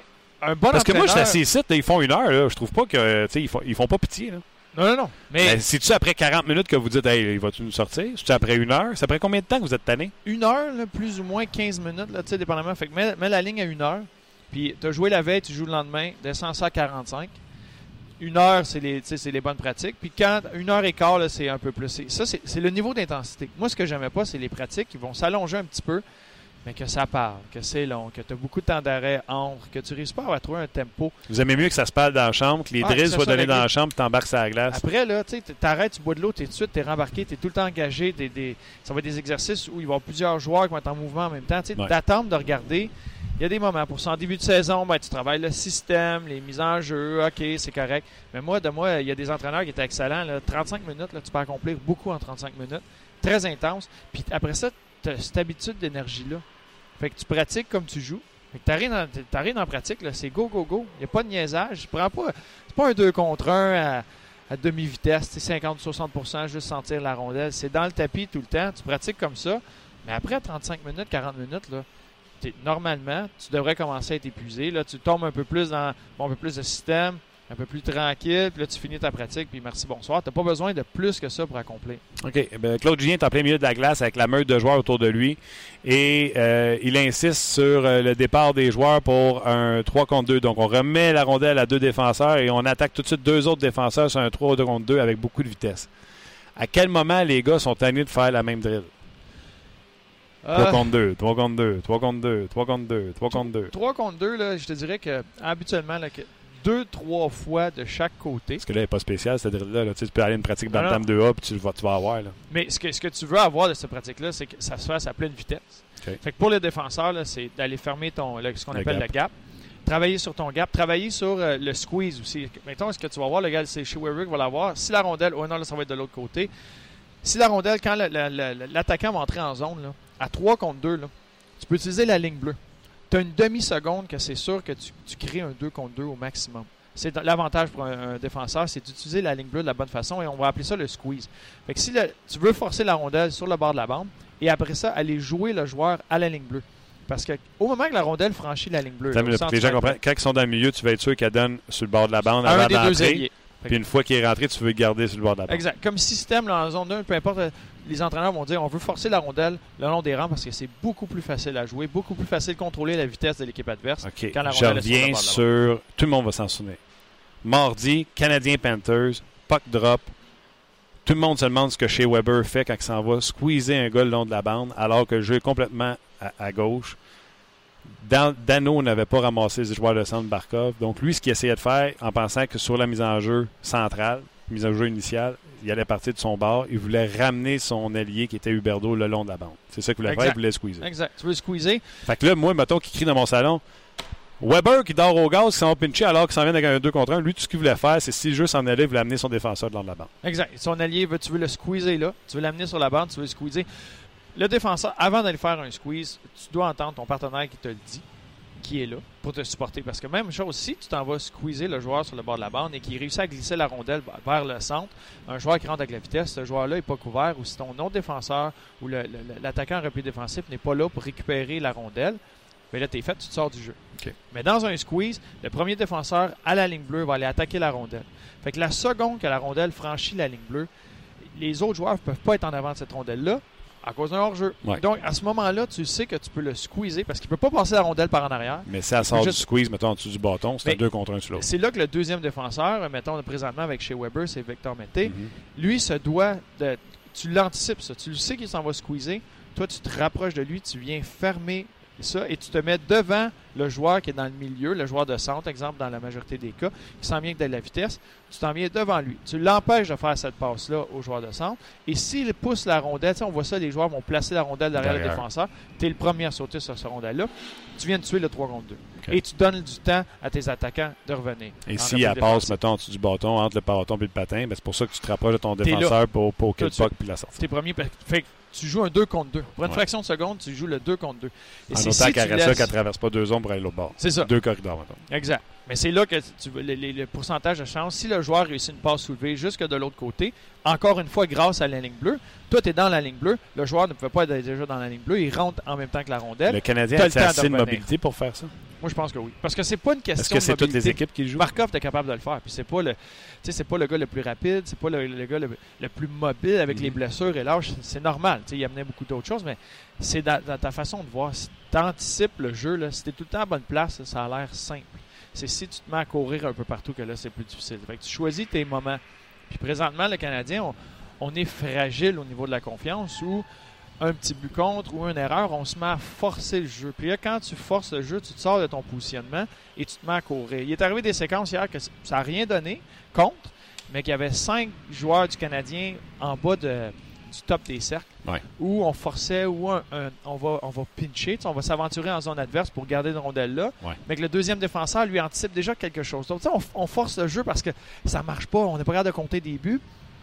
Un bon Parce que moi, je suis assis ici, ils font une heure, là, je trouve pas que, ils font, ils font pas pitié, là. Non, non, non. Mais Ben, C'est-tu après 40 minutes que vous dites, hey, vas-tu nous sortir? C'est-tu après une heure? C'est après combien de temps que vous êtes tanné? une heure, là, plus ou moins 15 minutes, là, tu sais, dépendamment. Fait que mets, mets la ligne à une heure. Puis, tu as joué la veille, tu joues le lendemain, descends ça à 45. Une heure, c'est les, les bonnes pratiques. Puis, quand une heure et quart, c'est un peu plus. Ça, c'est c'est le niveau d'intensité. Moi, ce que j'aimais pas, c'est les pratiques qui vont s'allonger un petit peu, mais que ça parle, que c'est long, que tu as beaucoup de temps d'arrêt entre, que tu réussis pas à trouver un tempo. Vous aimez mieux que ça se parle dans la chambre, que les Ah, drills soient donnés dans la chambre, puis t'embarques sur la glace. Après, là, tu sais, t'arrêtes, tu bois de l'eau, t'es tout de suite, t'es rembarqué, t'es tout le temps engagé. t'es des, ça va être des exercices où il va y avoir plusieurs joueurs qui vont être en mouvement en même temps. Tu Ouais. d'attendre de regarder. Il y a des moments. Pour ça, en début de saison, ben, tu travailles le système, les mises en jeu, OK, c'est correct. Mais moi, de moi, il y a des entraîneurs qui étaient excellents. Là, 35 minutes, là, tu peux accomplir beaucoup en 35 minutes. Très intense. Puis après ça, tu cette habitude d'énergie-là. Fait que tu pratiques comme tu joues. Fait que t'arrives t'arrives en pratique, c'est go, go, go. Il n'y a pas de niaisage. Prends pas, c'est pas un 2 contre 1 à, demi-vitesse, tu sais, 50-60% juste sentir la rondelle. C'est dans le tapis tout le temps. Tu pratiques comme ça. Mais après 35 minutes, 40 minutes, là, normalement, tu devrais commencer à être épuisé. Là, tu tombes un peu plus dans bon, un peu plus de système, un peu plus tranquille, puis là, tu finis ta pratique, puis merci, bonsoir. Tu n'as pas besoin de plus que ça pour accomplir. OK. Eh Claude Julien est en plein milieu de la glace avec la meute de joueurs autour de lui. Et euh, il insiste sur euh, le départ des joueurs pour un 3 contre 2. Donc, on remet la rondelle à deux défenseurs et on attaque tout de suite deux autres défenseurs sur un 3 contre 2 avec beaucoup de vitesse. À quel moment les gars sont tannés de faire la même drill? 3 Euh, contre 2, 3 contre 2, 3 contre 2, 3 contre 2, 3 contre 2. 3 contre 2, là, je te dirais que habituellement, là, deux, trois fois de chaque côté. Parce que là, elle n'est pas spécial, cette drill-là. là. Tu, sais, tu peux aller à une pratique Non, Bantam 2A puis tu, vas, tu vas avoir. Là. Mais ce que, ce que tu veux avoir de cette pratique-là, c'est que ça se fasse à pleine vitesse. OK. Fait que pour le défenseur, là, c'est d'aller fermer ton, le- ce qu'on Le appelle gap. le gap. Travailler sur ton gap, travailler sur euh, le squeeze aussi. Mettons, ce que tu vas voir, le gars, c'est chez Warwick va l'avoir. Si la rondelle, oh non, là, ça va être de l'autre côté. Si la rondelle, quand le- le- le- l'attaquant va entrer en zone, là, à 3 contre 2, là, Tu peux utiliser la ligne bleue. Tu as une demi-seconde que c'est sûr que tu, tu crées un 2 contre 2 au maximum. C'est l'avantage pour un, un défenseur, c'est d'utiliser la ligne bleue de la bonne façon et on va appeler ça le squeeze. Fait que si le- tu veux forcer la rondelle sur le bord de la bande et après ça, aller jouer le joueur à la ligne bleue. Parce que au moment que la rondelle franchit la ligne bleue, là, les gens comprennent, quand ils sont dans le milieu, tu vas être sûr qu'elle donne sur le bord de la bande avant d'entrer. Puis une fois qu'il est rentré, tu veux le garder sur le bord de la bande. Exact. Comme système là, en zone 1, peu importe, les entraîneurs vont dire on veut forcer la rondelle le long des rangs parce que c'est beaucoup plus facile à jouer, beaucoup plus facile de contrôler la vitesse de l'équipe adverse. Quand la Je rondelle est sur le bord. Tout le monde va s'en souvenir. Mardi, Canadien Panthers, puck drop. Tout le monde se demande ce que Shea Weber fait quand il s'en va squeezer un gars le long de la bande alors que le jeu est complètement à, à gauche. Dan- Dano n'avait pas ramassé les joueurs de centre Barkov. Donc, lui, ce qu'il essayait de faire, en pensant que sur la mise en jeu centrale, mise en jeu initiale, il allait partir de son bord. Il voulait ramener son allié qui était Huberdo le long de la bande. C'est ça qu'il voulait faire. Exact. Il voulait squeezer. Exact. Tu veux squeezer? Fait que là, moi, mettons qu'il crie dans mon salon. Weber qui dort au gaz, qui s'en va pincher alors qu'il s'en vient avec un 2 contre 1. Lui, tout ce qu'il voulait faire, c'est si le jeu s'en allait, il voulait amener son défenseur de de la bande. Exact. Son allié, veut- tu veux le squeezer là, tu veux l'amener sur la bande, tu veux le squeezer. Le défenseur, avant d'aller faire un squeeze, tu dois entendre ton partenaire qui te le dit, qui est là, pour te supporter. Parce que même chose, si tu t'en vas squeezer le joueur sur le bord de la bande et qu'il réussit à glisser la rondelle vers le centre, un joueur qui rentre avec la vitesse, ce joueur-là n'est pas couvert, ou si ton autre défenseur ou l'attaquant en repli défensif n'est pas là pour récupérer la rondelle, bien là, t'es fait, tu te sors du jeu. Mais dans un squeeze, le premier défenseur à la ligne bleue va aller attaquer la rondelle. Fait que la seconde que la rondelle franchit la ligne bleue, les autres joueurs ne peuvent pas être en avant de cette rondelle-là à cause d'un hors-jeu. Ouais. Donc, à ce moment-là, tu sais que tu peux le squeezer parce qu'il ne peut pas passer la rondelle par en arrière. Mais elle sort juste- du squeeze, mettons en dessous du bâton, c'est un Mais- 2 contre 1 sur l'autre. C'est là que le deuxième défenseur, mettons présentement avec chez Weber, c'est Victor Mété, Mhm. lui se doit de. Tu l'anticipes, ça. Tu le sais qu'il s'en va squeezer. Toi, tu te rapproches de lui, tu viens fermer ça et tu te mets devant le joueur qui est dans le milieu, le joueur de centre, exemple, dans la majorité des cas, qui s'en vient avec de la vitesse. Tu t'en viens devant lui. Tu l'empêches de faire cette passe-là au joueur de centre. Et s'il pousse la rondelle, tu sais, on voit ça, les joueurs vont placer la rondelle derrière, le défenseur. Tu es le premier à sauter sur ce rondelle-là. Tu viens de tuer le 3 contre 2. Ok. Et tu donnes du temps à tes attaquants de revenir. Et si elle passe, mettons, en dessous du bâton, entre le bâton et le patin, ben c'est pour ça que tu te rapproches de ton défenseur pour, pour puck suite. puis la sortie. T'es premier. Fait que tu joues un 2 contre 2. Pour une Ouais. fraction de seconde, tu joues le 2 contre 2. Et En c'est autant si tu qu'elle reste là, laisses- qu'elle traverse pas deux zones pour aller l'autre bord. C'est ça. Deux corridors, mettons. Exact. Mais c'est là que tu veux le, le- le pourcentage de chance. Si le joueur réussit une passe soulevée jusque de l'autre côté, encore une fois, grâce à la ligne bleue, toi, tu es dans la ligne bleue. Le joueur ne peut pas être déjà dans la ligne bleue. Il rentre en même temps que la rondelle. Le Canadien a le temps de assez de mobilité pour faire ça? Moi, je pense que oui. Parce que c'est pas une question Est-ce que c'est toutes les équipes qui jouent? Markov est capable de le faire. Puis c'est pas le, c'est pas le gars le plus rapide, c'est pas le, le gars le, le plus mobile avec Mhm. les blessures et l'âge. C'est normal. Tu sais, il amenait beaucoup d'autres choses, mais c'est dans, dans ta façon de voir. Si tu anticipes le jeu, là, si tu es tout le temps à bonne place, ça a l'air simple. C'est si tu te mets à courir un peu partout que là, c'est plus difficile. Fait tu choisis tes moments. Puis présentement, le Canadien, on, on est fragile au niveau de la confiance où un petit but contre ou une erreur, on se met à forcer le jeu. Puis là, quand tu forces le jeu, tu te sors de ton positionnement et tu te mets à courir. Il est arrivé des séquences hier que ça n'a rien donné contre, mais qu'il y avait cinq joueurs du Canadien en bas de, du top des cercles Ouais. où on forçait, où un- un- on, va, on va pincher, on va s'aventurer en zone adverse pour garder une rondelle là, Ouais. mais que le deuxième défenseur lui anticipe déjà quelque chose. Donc, on, on force le jeu parce que ça marche pas, on n'est pas capable de compter des buts.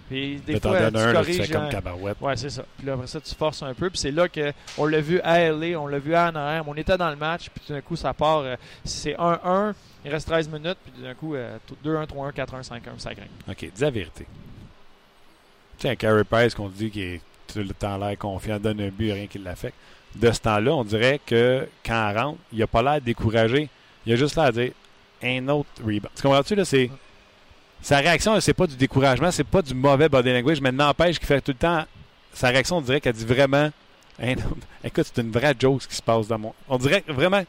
Puis des t'en fois, tu un, là, tu corriges fais comme cabarouette. Ouais, c'est ça. Puis là, après ça, tu forces un peu. Puis c'est là qu'on l'a vu à LA, on l'a vu à Anaheim. On était dans le match, puis tout d'un coup, ça part. euh, c'est 1-1, il reste 13 minutes, puis tout d'un coup, euh, tout- 2-1, 3-1, 4-1, 5-1, ça grimpe. OK, dis la vérité. Tu sais, Carey Price qu'on dit qu'il est tout le temps l'air confiant, donne un but, rien qui l'affecte. De ce temps-là, on dirait que quand elle rentre, il a pas l'air découragé. Il a juste l'air à dire un autre rebound. Tu comprends-tu, là? C'est. Sa réaction, c'est pas du découragement, c'est pas du mauvais body language, mais n'empêche qu'il fait tout le temps. Sa réaction, on dirait qu'elle dit vraiment. Écoute, c'est une vraie joke ce qui se passe dans mon. On dirait vraiment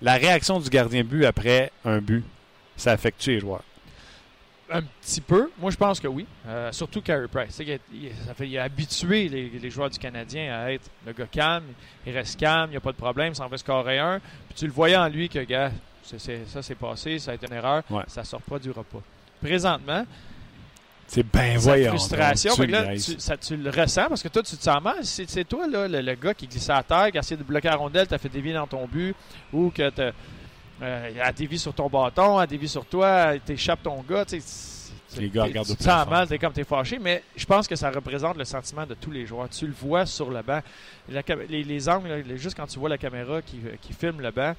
la réaction du gardien de but après un but, ça affecte les joueurs? Un petit peu? Moi, je pense que oui. Euh, surtout Carey Price. Il a, il- ça fait, il a habitué les, les joueurs du Canadien à être le gars calme. Il reste calme, il n'y a pas de problème, ça en fait scorer un. Puis tu le voyais en lui que, gars, ça c'est passé, ça a été une erreur, Ouais. ça ne reproduira pas. Présentement, C'est bien voyant. frustration. tu là, tu, ça, tu le ressens parce que toi, tu te sens mal. C'est toi, là, le, le gars qui glissait à terre, qui a essayé de bloquer la rondelle, t'as fait dévier dans ton but, ou que t'as euh, elle dévie sur ton bâton, elle dévie sur toi, elle t'échappe ton gars. tu sais, Les gars regardent tu te sens mal, t'es comme t'es fâché, mais je pense que ça représente le sentiment de tous les joueurs. Tu le vois sur le banc. La les, les angles, juste quand tu vois la caméra qui, qui filme le banc,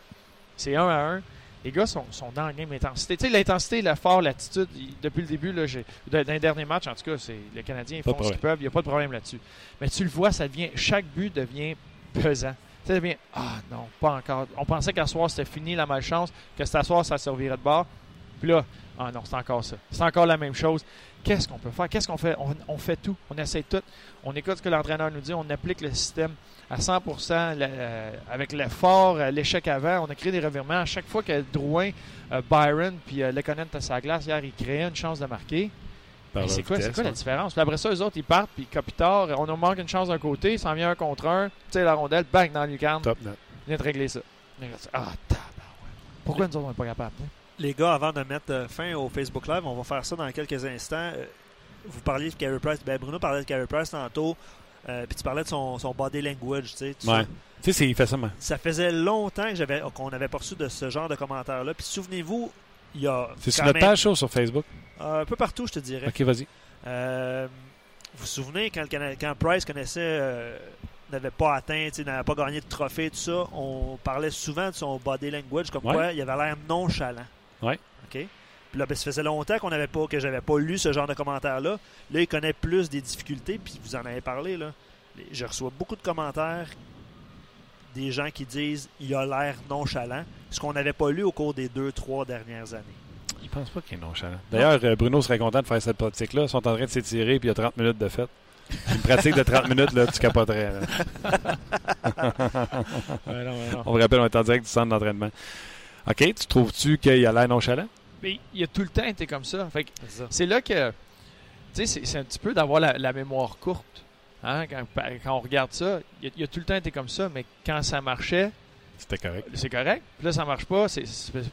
c'est un à un. Les gars sont, sont dans la game intensité. Tu sais, l'intensité, l'effort, l'attitude, depuis le début, là, j'ai- dans dans les derniers matchs, en tout cas, c'est les Canadiens font ce qu'ils peuvent, il n'y a pas de problème là-dessus. Mais tu le vois, ça devient, chaque but devient pesant. Ah non, pas encore. On pensait qu'à soir, c'était fini la malchance, que cet soir, ça servirait de bord. Puis là, ah non, c'est encore ça. C'est encore la même chose. Qu'est-ce qu'on peut faire? Qu'est-ce qu'on fait? On, fait tout. On essaie tout. On écoute ce que l'entraîneur nous dit. On applique le système à 100 le- euh, avec l'effort, euh, l'échec avant. On a créé des revirements. À chaque fois que Drouin, euh, Byron puis euh, Lekonen sur la glace hier, ils créaient une chance de marquer. Par c'est quoi, c'est vitesse, quoi la différence? Puis après ça, eux autres, ils partent, puis Kopitar, on nous manque une chance d'un côté, s'en vient un contre un, tu sais, la rondelle, bang, dans le lucarne, Top net. vient de régler ça. Ah. Pourquoi nous autres, on n'est pas capables? hein? Les gars, avant de mettre euh, fin au Facebook Live, on va faire ça dans quelques instants. Euh, Vous parliez de Carey Price. Ben, Bruno parlait de Carey Price tantôt. euh, puis tu parlais de son, son body language. tu sais, tout Ouais. ça. Tu sais, c'est- il fait ça, man. Ça faisait longtemps que j'avais qu'on n'avait pas reçu de ce genre de commentaires-là. Puis souvenez-vous, il y a. C'est sur notre page sur Facebook? Euh, un peu partout, je te dirais. Ok, vas-y. Euh, vous vous souvenez quand, Price connaissait, euh, n'avait pas atteint, n'avait pas gagné de trophée, tout ça, on parlait souvent de son body language, comme Ouais. quoi il avait l'air nonchalant. Ouais. OK? Puis là, ben, ça faisait longtemps qu'on n'avait pas, que j'avais pas lu ce genre de commentaires-là. Là, il connaît plus des difficultés, puis vous en avez parlé, là. Je reçois beaucoup de commentaires des gens qui disent il a l'air nonchalant, ce qu'on n'avait pas lu au cours des deux, trois dernières années. Il pense pas qu'il est nonchalant. D'ailleurs, euh, Bruno serait content de faire cette pratique-là. Ils sont en train de s'étirer, puis il y a 30 minutes de fête. Une pratique de 30 minutes, là, tu capoterais. là. Ouais, non, ouais, non. On vous rappelle, on est en direct du centre d'entraînement. OK, tu trouves-tu qu'il a l'air nonchalant? Mais il a tout le temps été comme ça. Fait C'est là que. Tu sais, c'est- c'est un petit peu d'avoir la, la mémoire courte. Hein? Quand, quand on regarde ça, il a, il a tout le temps été comme ça, mais quand ça marchait, C'était correct. c'est correct. Puis là, ça marche pas, c'est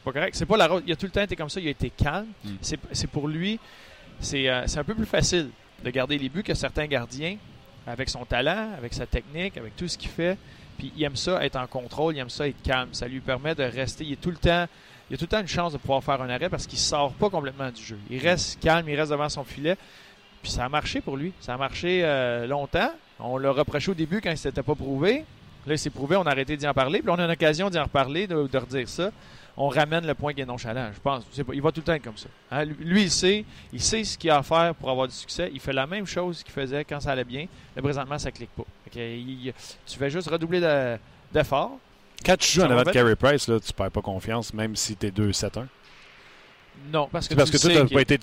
pas correct. C'est pas la route. Il a tout le temps été comme ça, il a été calme. Mm. C'est pour lui, c'est euh, c'est un peu plus facile de garder les buts que certains gardiens, avec son talent, avec sa technique, avec tout ce qu'il fait. Puis il aime ça être en contrôle, il aime ça être calme. Ça lui permet de rester. Il est tout le temps. Il a tout le temps une chance de pouvoir faire un arrêt parce qu'il sort pas complètement du jeu. Il reste calme, il reste devant son filet. Puis ça a marché pour lui. Ça a marché euh, longtemps. On l'a reproché au début quand il s'était pas prouvé. Là, il s'est prouvé, on a arrêté d'y en parler. Puis là, on a une occasion d'y en reparler, de, de redire ça. On ramène le point qui est nonchalant, je pense. Pas- il va tout le temps être comme ça. Hein, Lui, il sait. Il sait ce qu'il a à faire pour avoir du succès. Il fait la même chose qu'il faisait quand ça allait bien. Mais présentement, ça clique pas. Il- tu fais juste redoubler de- d'efforts. Quand tu joues en va avant de. Carey Price, là, tu perds pas confiance, même si t'es 2-7-1. Non, parce que parce tu que toi, t'as pas été.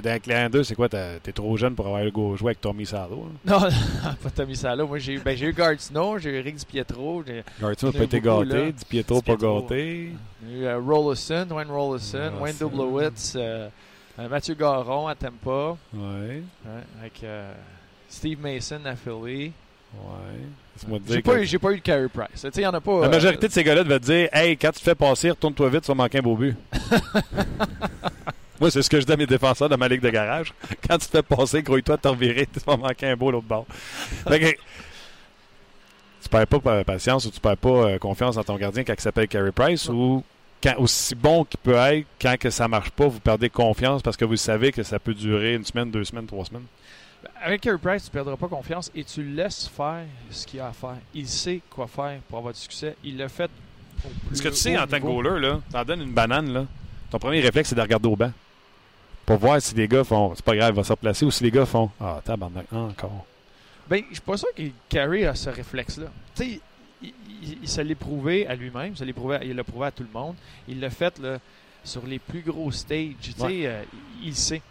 Dans Clan 2, c'est quoi T'es trop jeune pour avoir go jouer avec Tommy Salo. Non, pas Tommy Salo. Moi, j'ai eu, ben, j'ai eu Gard Snow, j'ai eu Rick Di Pietro, j'ai Garton n'a pas été beaucoup, gâté, là. Di Pietro pas gâté. j'ai eu euh, Rollison, Wayne Rollison, Rollison. Wayne Dublowitz, euh, euh, Mathieu Garon à Tampa, Ouais. ouais, avec euh, Steve Mason à Philly. Ouais. J'ai pas, que- pas eu le Carey Price. Il y en a pas. La euh, majorité de ces gars-là devaient te dire Hey, quand tu te fais passer, retourne-toi vite, tu vas manquer un beau but. Moi, c'est ce que je dis à mes défenseurs de ma ligue de garage. Quand tu te fais passer, grouille-toi de te revirer, tu vas manquer un beau l'autre bord. Fait que, tu perds pas pa- patience ou tu perds pas euh, confiance dans ton gardien quand il s'appelle Carey Price ou quand, aussi bon qu'il peut être, quand que ça marche pas, vous perdez confiance parce que vous savez que ça peut durer une semaine, deux semaines, trois semaines. Avec Carey Price, tu perdras pas confiance et tu laisses faire ce qu'il a à faire. Il sait quoi faire pour avoir du succès. Il l'a fait. au plus Ce que tu sais en tant que goaler, là, t'en donnes une banane, là. Ton premier réflexe, c'est de regarder au banc. Pour voir si les gars font. C'est pas grave, il va se replacer. Ou si les gars font. Ah, tabarnak, encore. Ben, je suis pas sûr que Carey a ce réflexe-là. Tu sais, il, il- il se l'est prouvé à lui-même, se il l'a prouvé à tout le monde. Il l'a fait là, sur les plus gros stages. Tu sais, Ouais. euh, il sait.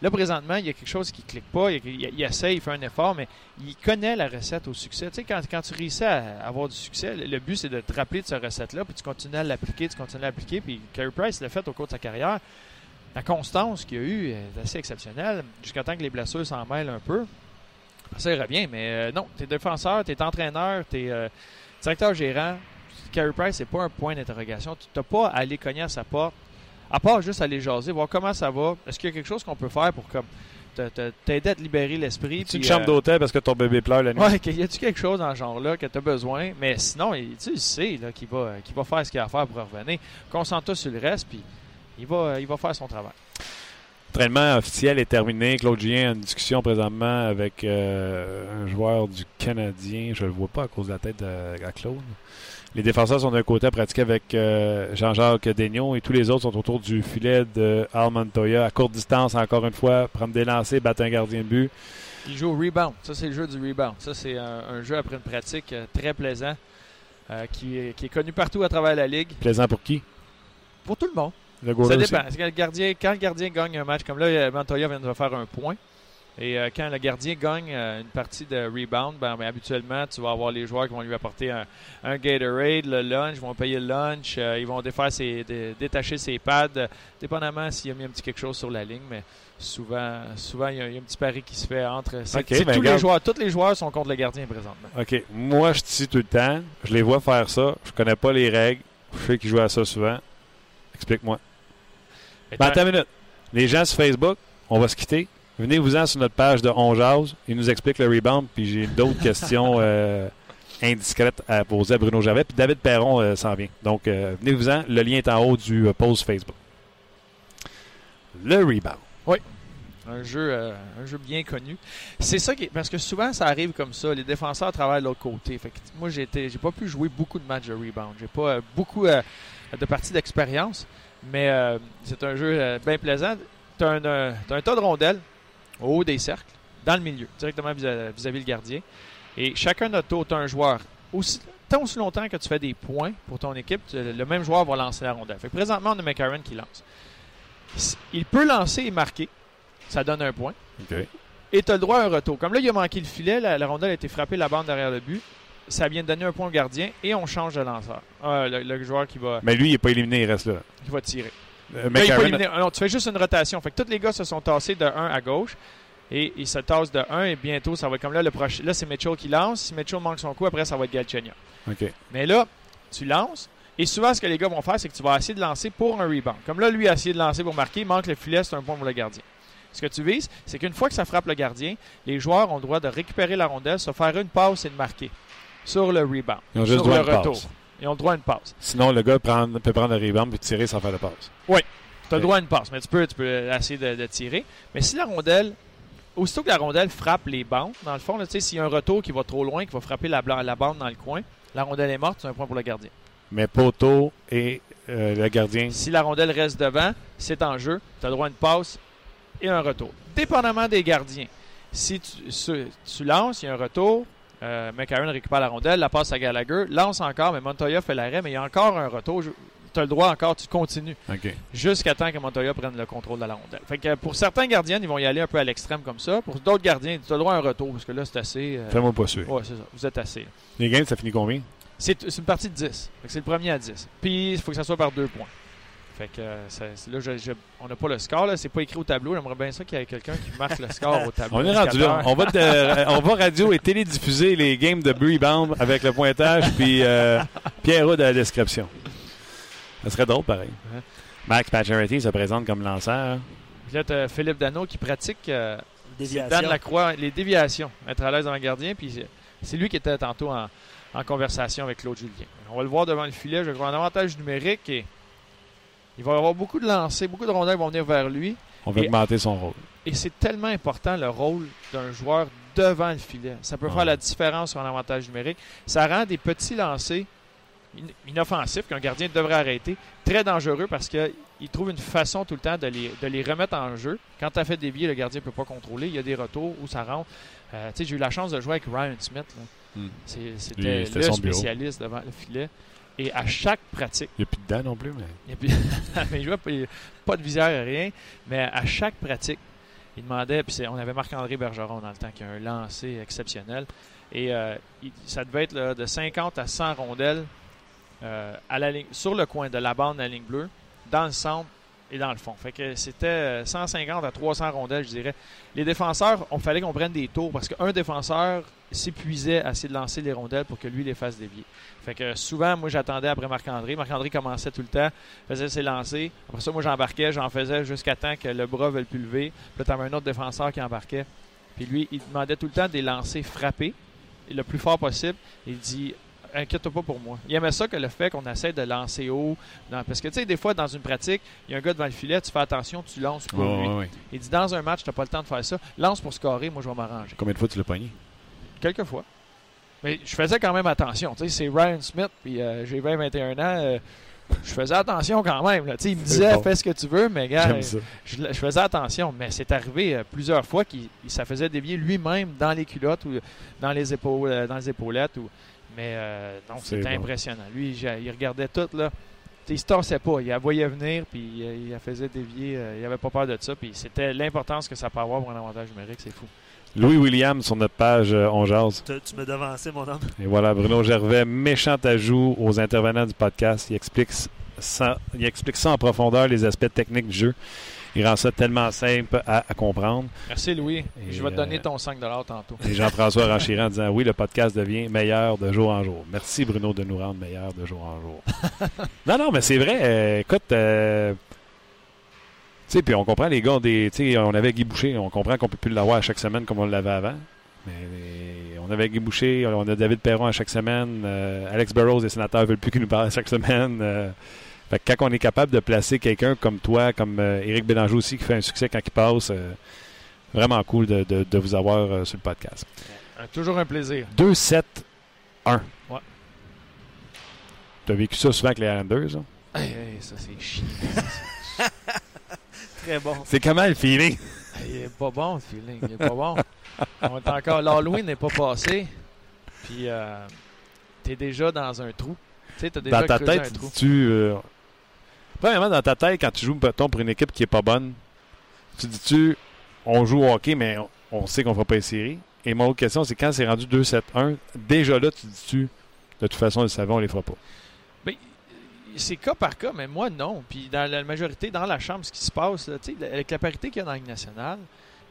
Là, présentement, il y a quelque chose qui clique pas. Il, il- il essaie, il fait un effort, mais il connaît la recette au succès. Tu sais, quand, tu réussis à avoir du succès, le, but, c'est de te rappeler de cette recette-là, puis tu continues à l'appliquer, tu continues à l'appliquer. Puis Carey Price l'a fait au cours de sa carrière. La constance qu'il a eu est assez exceptionnelle, jusqu'à temps que les blessures s'en mêlent un peu. Ça ira bien, mais euh, non, t'es défenseur, t'es entraîneur, t'es euh, directeur gérant. Carey Price, c'est pas un point d'interrogation. Tu n'as pas à aller cogner à sa porte, à part juste aller jaser, voir comment ça va. Est-ce qu'il y a quelque chose qu'on peut faire pour comme t'aider à te libérer l'esprit? Tu une chambre euh, d'hôtel parce que ton bébé pleure la nuit. Ouais, y a-tu quelque chose dans ce genre-là que tu as besoin? Mais sinon, il, tu sais qu'il va, va faire ce qu'il a à faire pour revenir. Concentre-toi sur le reste, puis il va, il va faire son travail. L'entraînement officiel est terminé. Claude Gien a une discussion présentement avec euh, un joueur du Canadien. Je ne le vois pas à cause de la tête de, à Claude. Les défenseurs sont d'un côté à pratiquer avec euh, Jean-Jacques Daignon et tous les autres sont autour du filet de Al Montoya à courte distance, encore une fois, prendre des lancers, battre un gardien de but. Il joue au rebound. Ça, c'est le jeu du rebound. Ça, c'est un, un jeu après une pratique euh, très plaisant euh, qui, est, qui est connu partout à travers la Ligue. Plaisant pour qui? Pour tout le monde. Le Ça dépend. Que le gardien, quand le gardien gagne un match comme là, Montoya vient de faire un point. Et euh, quand le gardien gagne euh, une partie de rebound, ben, ben, habituellement, tu vas avoir les joueurs qui vont lui apporter un, un Gatorade, le lunch, ils vont payer le lunch, euh, ils vont défaire ses, dé- détacher ses pads, dépendamment s'il a mis un petit quelque chose sur la ligne, mais souvent, souvent il y, a, il y a un petit pari qui se fait entre. c'est- Ok, c'est ben, tous les joueurs, tous les joueurs sont contre le gardien présentement. OK. Moi, je dis tout le temps. Je les vois faire ça. Je connais pas les règles. Je sais qu'ils jouent à ça souvent. Explique-moi. Ben, attends une minute. Les gens sur Facebook, on va se quitter. Venez-vous-en sur notre page de On Jase. Il nous explique le rebound. Puis j'ai d'autres questions euh, indiscrètes à poser à Bruno Gervais. Puis David Perron euh, s'en vient. Donc, euh, venez-vous-en. Le lien est en haut du euh, post Facebook. Le rebound. Un jeu, euh, un jeu bien connu. C'est ça qui est- parce que souvent ça arrive comme ça. Les défenseurs travaillent de l'autre côté. Fait que moi j'ai été, j'ai pas pu jouer beaucoup de matchs de rebound. J'ai pas euh, beaucoup euh, de parties d'expérience, mais euh, c'est un jeu euh, bien plaisant. T'as un, t'as un tas de rondelles au haut des cercles, dans le milieu, directement vis- vis-à-vis le gardien. Et chacun de notre tour, t'as un joueur. Aussi, tant aussi longtemps que tu fais des points pour ton équipe, tu- le même joueur va lancer la rondelle. Fait que présentement, on a McCarron qui lance. Il peut lancer et marquer. Ça donne un point. Et tu as le droit à un retour. Comme là, il a manqué le filet, la, la rondelle a été frappée, la bande derrière le but. Ça vient de donner un point au gardien et on change de lanceur. Ah, le, le joueur qui va, Mais lui, il n'est pas éliminé. Il reste là. qui va tirer. Euh, Là, non, tu fais juste une rotation. Fait que tous les gars se sont tassés de 1 à gauche. Et ils se tassent de 1 et bientôt, ça va être comme là, le prochain. Là, c'est Mitchell qui lance. Si Mitchell manque son coup, après, ça va être Galchenyuk. OK. Mais là, tu lances. Et souvent, ce que les gars vont faire, c'est que tu vas essayer de lancer pour un rebound. Comme là, lui a essayé de lancer pour marquer, il manque le filet, c'est un point pour le gardien. Ce que tu vises, c'est qu'une fois que ça frappe le gardien, les joueurs ont le droit de récupérer la rondelle, se faire une passe et de marquer sur le rebound. Ils ont juste sur droit le retour. passe. Ils ont le droit à une passe. Sinon, le gars prend- peut prendre le rebound et tirer sans faire de passe. Tu as le droit à une passe, mais tu peux, tu peux essayer de, de tirer. Mais si la rondelle, aussitôt que la rondelle frappe les bandes, dans le fond, là, tu sais, s'il y a un retour qui va trop loin, qui va frapper la, bande dans le coin, la rondelle est morte, c'est un point pour le gardien. Mais Poteau et euh, le gardien. Si la rondelle reste devant, c'est en jeu. Tu as le droit à une passe et un retour. Dépendamment des gardiens. Si tu, tu lances, il y a un retour. Euh, McCarron récupère la rondelle, la passe à Gallagher, lance encore, mais Montoya fait l'arrêt, mais il y a encore un retour. Tu as le droit encore, tu continues jusqu'à temps que Montoya prenne le contrôle de la rondelle. Fait que pour certains gardiens, ils vont y aller un peu à l'extrême comme ça. Pour d'autres gardiens, tu as le droit à un retour, parce que là, c'est assez. euh, Fais-moi pas suer. ouais, c'est ça. Vous êtes assez. là. Les games, ça finit combien? C'est une partie de 10. Fait que C'est le premier à 10. Puis il faut que ça soit par deux points. Fait que euh, ça- là, je- je- on n'a pas le score, là. C'est pas écrit au tableau. J'aimerais bien ça qu'il y ait quelqu'un qui marque le score au tableau. On est rendu là. On va, te- on va radio et télédiffuser les games de Rebound avec le pointage puis euh, Pierre Houd à la description. Ça serait drôle, pareil. Ouais. Max Pacioretty se présente comme lanceur. Puis là, Philippe Dano qui pratique euh. Dan Lacroix, les déviations. Être à l'aise dans le gardien. Puis c'est- c'est lui qui était tantôt en, en conversation avec Claude Julien. On va le voir devant le filet. Je crois un avantage numérique et il va y avoir beaucoup de lancers, beaucoup de rondelles vont venir vers lui. On Et- augmenter son rôle. Et c'est tellement important le rôle d'un joueur devant le filet. Ça peut faire la différence sur un avantage numérique. Ça rend des petits lancers in- inoffensifs qu'un gardien devrait arrêter très dangereux parce qu'il trouve une façon tout le temps de les, de les remettre en jeu. Quand tu as fait dévier, le gardien ne peut pas contrôler. Il y a des retours où ça rentre. Euh, J'ai eu la chance de jouer avec Ryan Smith. Hmm. C'était le bureau. spécialiste devant le filet. Et à chaque pratique, Il n'y a plus de dents non plus, mais. et puis, mais il jouait pas, pas de visière, rien. Mais à chaque pratique, il demandait, puis on avait Marc-André Bergeron dans le temps qui a un lancer exceptionnel. Et euh, il- ça devait être là, de 50 à 100 rondelles euh, à la ligne, sur le coin de la bande de la ligne bleue, dans le centre et dans le fond. Fait que c'était euh, 150 à 300 rondelles, je dirais. Les défenseurs, on fallait qu'on prenne des tours parce qu'un défenseur s'épuisait à essayer de lancer les rondelles pour que lui les fasse dévier. Fait que souvent, moi, j'attendais après Marc-André. Marc-André commençait tout le temps, faisait ses lancers. Après ça, moi, j'embarquais, j'en faisais jusqu'à temps que le bras veuille plus lever. Puis là, t'avais un autre défenseur qui embarquait. Puis lui, il demandait tout le temps des lancers frappés, le plus fort possible. Il dit inquiète-toi pas pour moi. Il aimait ça que le fait qu'on essaie de lancer haut. dans- parce que, tu sais, des fois, dans une pratique, il y a un gars devant le filet, tu fais attention, tu lances pour lui. Il dit, dans un match, tu n'as pas le temps de faire ça. Lance pour scorer, moi, je vais m'arranger. Combien de fois tu l'as pogné? Quelques fois. Mais je faisais quand même attention. Tu sais, c'est Ryan Smith, puis euh, j'ai 20-21 ans. euh, je faisais attention quand même. Là. Il me disait, bon. fais ce que tu veux, mais gars, je, je faisais attention. Mais c'est arrivé euh, plusieurs fois qu'il il- ça faisait dévier lui-même dans les culottes ou dans les, épaules, euh, dans les épaulettes. Ou... Mais euh, non, C'est c'était bon. impressionnant. Lui, j'ai- il regardait tout. Là. Tu sais, Il se tassait pas. Il la voyait venir, puis il la faisait dévier. euh, il avait pas peur de ça. Puis c'était l'importance que ça peut avoir pour un avantage numérique. C'est fou. Louis Williams sur notre page euh, On Jase. Tu, tu me devançais, mon homme. Et voilà, Bruno Gervais, méchant ajout aux intervenants du podcast. Il explique, ça, il explique ça en profondeur, les aspects techniques du jeu. Il rend ça tellement simple à, à comprendre. Merci, Louis. Et, je vais te donner euh, ton 5 tantôt. Et Jean-François Ranchirant en disant Oui, le podcast devient meilleur de jour en jour. Merci, Bruno, de nous rendre meilleur de jour en jour. non, non, mais c'est vrai. euh, écoute, euh, sais, puis on comprend, les gars, des, tu sais, on avait Guy Boucher, on comprend qu'on peut plus l'avoir à chaque semaine comme on l'avait avant. Mais on avait Guy Boucher, on a David Perron à chaque semaine. euh, Alex Burrows, les sénateurs, veulent plus qu'il nous parle à chaque semaine. euh, fait que quand on est capable de placer quelqu'un comme toi, comme euh, Éric Bélanger aussi, qui fait un succès quand il passe, euh, vraiment cool de, de- de vous avoir euh, sur le podcast. Toujours un plaisir. 2-7-1. Ouais. T'as vécu ça souvent avec les Islanders? hein? Hey, hey, ça, c'est chiant. Très bon. C'est comment le feeling? Il est pas bon, le feeling. Il est pas bon. On est encore. L'Halloween n'est pas passé. Puis, euh, t'es déjà dans un trou. Tu sais, t'as déjà Dans ta tête, un tu trou. euh, Premièrement, dans ta tête, quand tu joues mettons, pour une équipe qui est pas bonne, tu dis-tu, on joue au hockey, mais on, on sait qu'on fera pas les séries. Et mon autre question, c'est quand c'est rendu 2-7-1, déjà là, tu dis-tu, de toute façon, le savon, on les fera pas. C'est cas par cas, mais moi, non. Puis, dans la majorité, dans la chambre, ce qui se passe, là, avec la parité qu'il y a dans la Ligue nationale,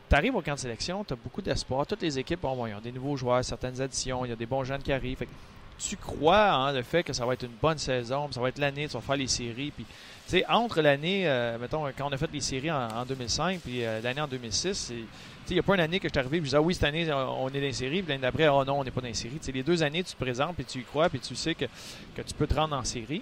tu arrives au camp de sélection, tu as beaucoup d'espoir. Toutes les équipes, bon, ils ont des nouveaux joueurs, certaines additions, il y a des bons jeunes qui arrivent. Tu crois en le fait que ça va être une bonne saison, ça va être l'année, tu vas faire les séries. Puis, tu sais, entre l'année, euh, mettons, quand on a fait les séries en, en 2005 puis euh, l'année en 2006, c'est- tu sais, il n'y a pas une année que je suis et je disais, ah oui, cette année, on est dans les séries, puis l'année d'après, oh non, on n'est pas dans les séries. Tu sais, les deux années, tu te présentes, puis tu y crois, puis tu sais que, que tu peux te rendre en série.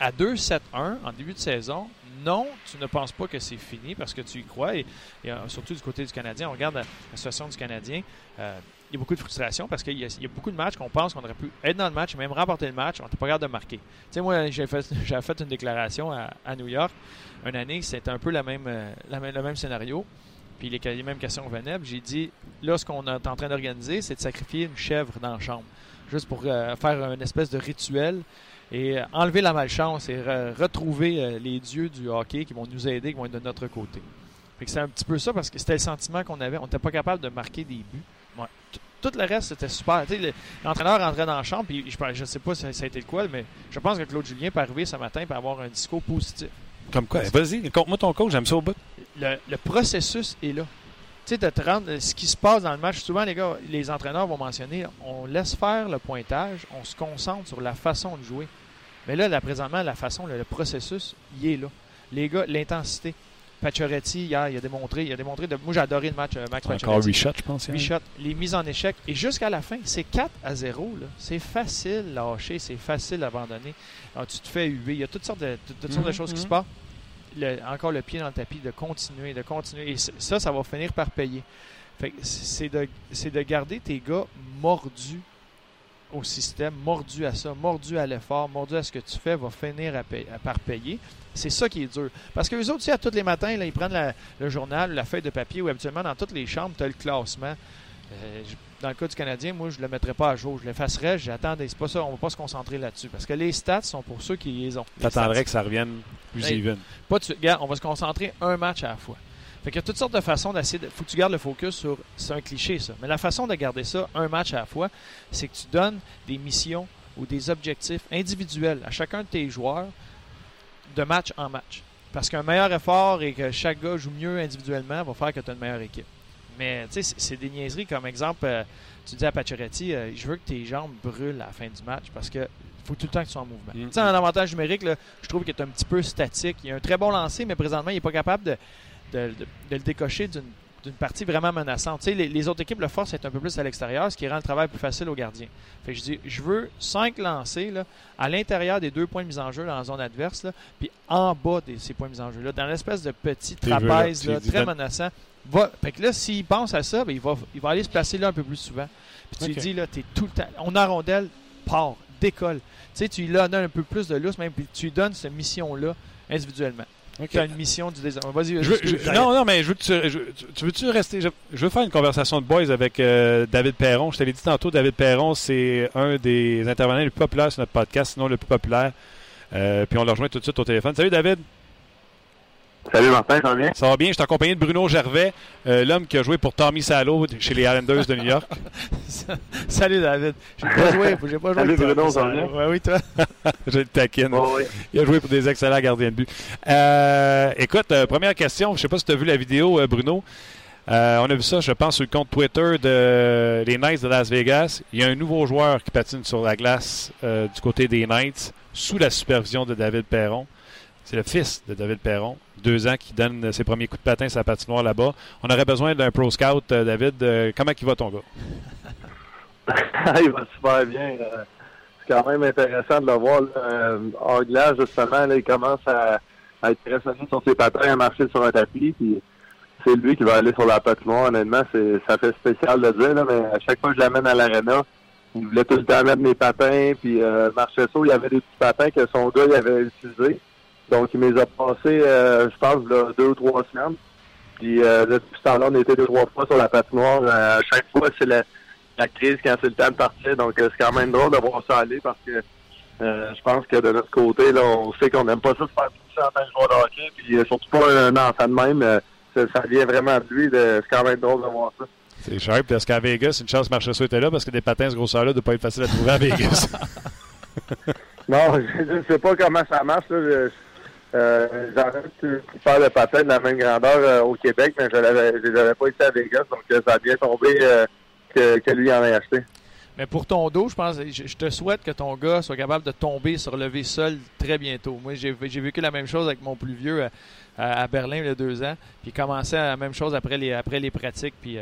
À 2-7-1, en début de saison, non, tu ne penses pas que c'est fini parce que tu y crois. Et, euh, surtout du côté du Canadien, on regarde la, situation du Canadien. euh, il y a beaucoup de frustration parce qu'il y, a- beaucoup de matchs qu'on pense qu'on aurait pu être dans le match, même remporter le match, on n'était pas capable de marquer. Tu sais, moi, j'ai fait, fait une déclaration à, New York. Une année, c'était un peu la même, euh, la le même scénario. Puis les, mêmes questions venaient. J'ai dit, là, ce qu'on est en train d'organiser, c'est de sacrifier une chèvre dans la chambre. Juste pour faire une espèce de rituel et euh, enlever la malchance et re- retrouver euh, les dieux du hockey qui vont nous aider, qui vont être de notre côté. C'est un petit peu ça parce que c'était le sentiment qu'on avait. On n'était pas capable de marquer des buts. Tout- le reste, c'était super. Le- L'entraîneur rentrait dans la chambre, puis je ne sais pas si ça a été le quoi, mais je pense que Claude Julien peut arriver ce matin et avoir un discours positif. Comme quoi? Vas-y, compte-moi ton coach, j'aime ça au bout. Le, le processus est là. Tu sais, de te rendre, ce qui se passe dans le match, souvent, les gars, les entraîneurs vont mentionner, on laisse faire le pointage, on se concentre sur la façon de jouer. Mais là, là présentement, la façon, le, le processus, il est là. Les gars, l'intensité. Pacioretty, hier, il a démontré, il a démontré de, moi, j'ai adoré le match, euh, Max Encore Pacioretty. 8 shots, je pense. Shots, les mises en échec. Et jusqu'à la fin, c'est 4 à 0. là. C'est facile lâcher, c'est facile d'abandonner. Alors, tu te fais huer. Il y a toutes sortes de, toutes sortes de Mhm, choses qui mhm. se passent. Encore le pied dans le tapis, de continuer, de continuer. Et ça, ça va finir par payer. C'est de, de garder tes gars mordus au système, mordus à ça, mordus à l'effort, mordus à ce que tu fais, va finir à par payer. C'est ça qui est dur. Parce que les autres, tu sais, à tous les matins, ils prennent le journal, la feuille de papier, ou habituellement, dans toutes les chambres, tu as le classement. Euh, dans le cas du Canadien, moi, je ne le mettrais pas à jour. Je l'effacerais. J'attends. C'est pas ça. On va pas se concentrer là-dessus. Parce que les stats sont pour ceux qui les ont. T'attendrais que ça revienne plus Hey. even. Pas de. Regarde, on va se concentrer un match à la fois. Fait qu'il y a toutes sortes de façons d'essayer de. Faut que tu gardes le focus sur. C'est un cliché, ça. Mais la façon de garder ça un match à la fois, c'est que tu donnes des missions ou des objectifs individuels à chacun de tes joueurs de match en match. Parce qu'un meilleur effort et que chaque gars joue mieux individuellement va faire que tu as une meilleure équipe. Mais tu sais, c'est- des niaiseries. Comme exemple, euh, tu dis à Pacioretty, euh, je veux que tes jambes brûlent à la fin du match parce que faut tout le temps que tu sois en mouvement. Mm. Tu sais, en avantage numérique, là, je trouve qu'il est un petit peu statique. Il a un très bon lancer, mais présentement, il n'est pas capable de, de, de- de le décocher d'une partie vraiment menaçante. Tu sais, les, les autres équipes, le force est un peu plus à l'extérieur, ce qui rend le travail plus facile aux gardiens. Fait que je dis, je veux cinq lancers là, à l'intérieur des deux points de mise en jeu dans la zone adverse, là, puis en bas de ces points de mise en jeu-là, dans l'espèce de petit trapèze là, très menaçant. Va, fait que là, s'il pense à ça, ben, il, va, il va aller se placer là un peu plus souvent. Puis tu lui dis, là, t'es tout le temps. On a rondelle, part, décolle. Tu sais, tu lui donnes un peu plus de lousse, même, puis tu lui donnes cette mission-là individuellement. Tu as une mission du désordre. Vas-y, Je veux- excuse- je- non, non, mais je veux que tu, je- tu- tu veux-tu rester. Je, je veux faire une conversation de boys avec euh, David Perron. Je te l'ai dit tantôt, David Perron, c'est un des intervenants les plus populaires sur notre podcast, sinon le plus populaire. Euh, puis on le rejoint tout de suite au téléphone. Salut David, Salut Martin, ça va bien? ça va bien? Je suis accompagné de Bruno Gervais, euh, l'homme qui a joué pour Tommy Salo chez les Islanders de New York. Salut David. J'ai pas joué, j'ai pas joué. Salut, Bruno, ça. va bien? Ouais, oui, toi. je le taquine. Oh, oui. Il a joué pour des excellents gardiens de but. Euh, écoute, euh, première question. Je sais pas si tu as vu la vidéo, euh, Bruno. Euh, on a vu ça, je pense, sur le compte Twitter de les Knights de Las Vegas. Il y a un nouveau joueur qui patine sur la glace euh, du côté des Knights sous la supervision de David Perron. C'est le fils de David Perron, deux ans, qui donne ses premiers coups de patin la patinoire là-bas. On aurait besoin d'un pro scout, euh, David. Euh, comment il va ton gars? il va super bien. euh, c'est quand même intéressant de le voir là, hors glace, justement. Là, il commence à, être très solide sur ses patins, à marcher sur un tapis. C'est lui qui va aller sur la patinoire. Honnêtement, c'est, ça fait spécial de dire, mais à chaque fois que je l'amène à l'aréna, il voulait tout le temps mettre mes patins. Puis Marchesso, il avait des petits patins que son gars il avait utilisés. Donc, il me les a passés, euh, je pense, là, deux ou trois semaines. Puis euh, là, depuis ce temps-là, on était deux, trois fois sur la patinoire. Euh, à chaque fois, c'est la, la crise quand c'est le temps de partir. Donc, c'est quand même drôle de voir ça aller parce que je pense que de notre côté, là, on sait qu'on n'aime pas ça se faire pousser en tant que joueur de hockey. Puis surtout pas un enfant de même. ça, ça vient vraiment de lui. de- C'est quand même drôle de voir ça. C'est cher parce qu'à Vegas, une chance Marchessault était là parce que des patins ce grosseur-là ne doit pas être facile à trouver à Vegas. Non, je ne sais pas comment ça marche. Là. Je- Euh, J'aurais pu faire le patin de la même grandeur euh, au Québec, mais je je l'avais pas été à Vegas, donc euh, ça a bien tombé euh, que, lui en ait acheté. Mais pour ton dos, je pense, je, je te souhaite que ton gars soit capable de tomber sur lever seul très bientôt. Moi, j'ai vécu la même chose avec mon plus vieux à, à Berlin il y a deux ans. Puis commençait la même chose après les, après les pratiques. Puis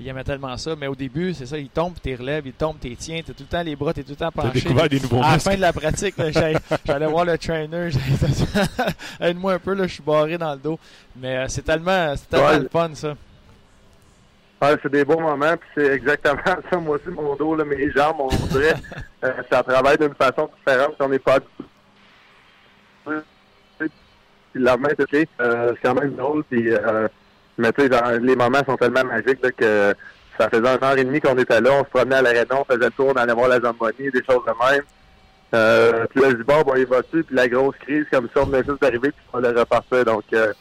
il aimait tellement ça. Mais au début, c'est ça, il tombe, t'es relèves, il tombe, t'es tiens, t'as tout le temps les bras, t'es tout le temps T'as penché. découvert des nouveaux À la fin de la pratique, j'allais j'allais voir le trainer. j'allais- Aide-moi un peu, là, je suis barré dans le dos. Mais euh, c'est tellement, c'est tellement Ouais. fun, ça. Ouais, c'est des bons moments, puis c'est exactement ça. Moi aussi, mon dos, là, mes jambes, on dirait, euh, ça travaille d'une façon différente. On n'est pas puis la main. Euh, c'est quand même drôle. Puis, euh, mais tu sais, les moments sont tellement magiques que ça faisait un heure et demie qu'on était là. On se promenait à l'aréna, on faisait le tour, on allait voir la Zamboni, des choses de même. Euh, puis là, je dis, bon, bon, il va dessus. Puis la grosse crise, comme ça, on venait juste d'arriver, puis on le repartait. Donc, euh,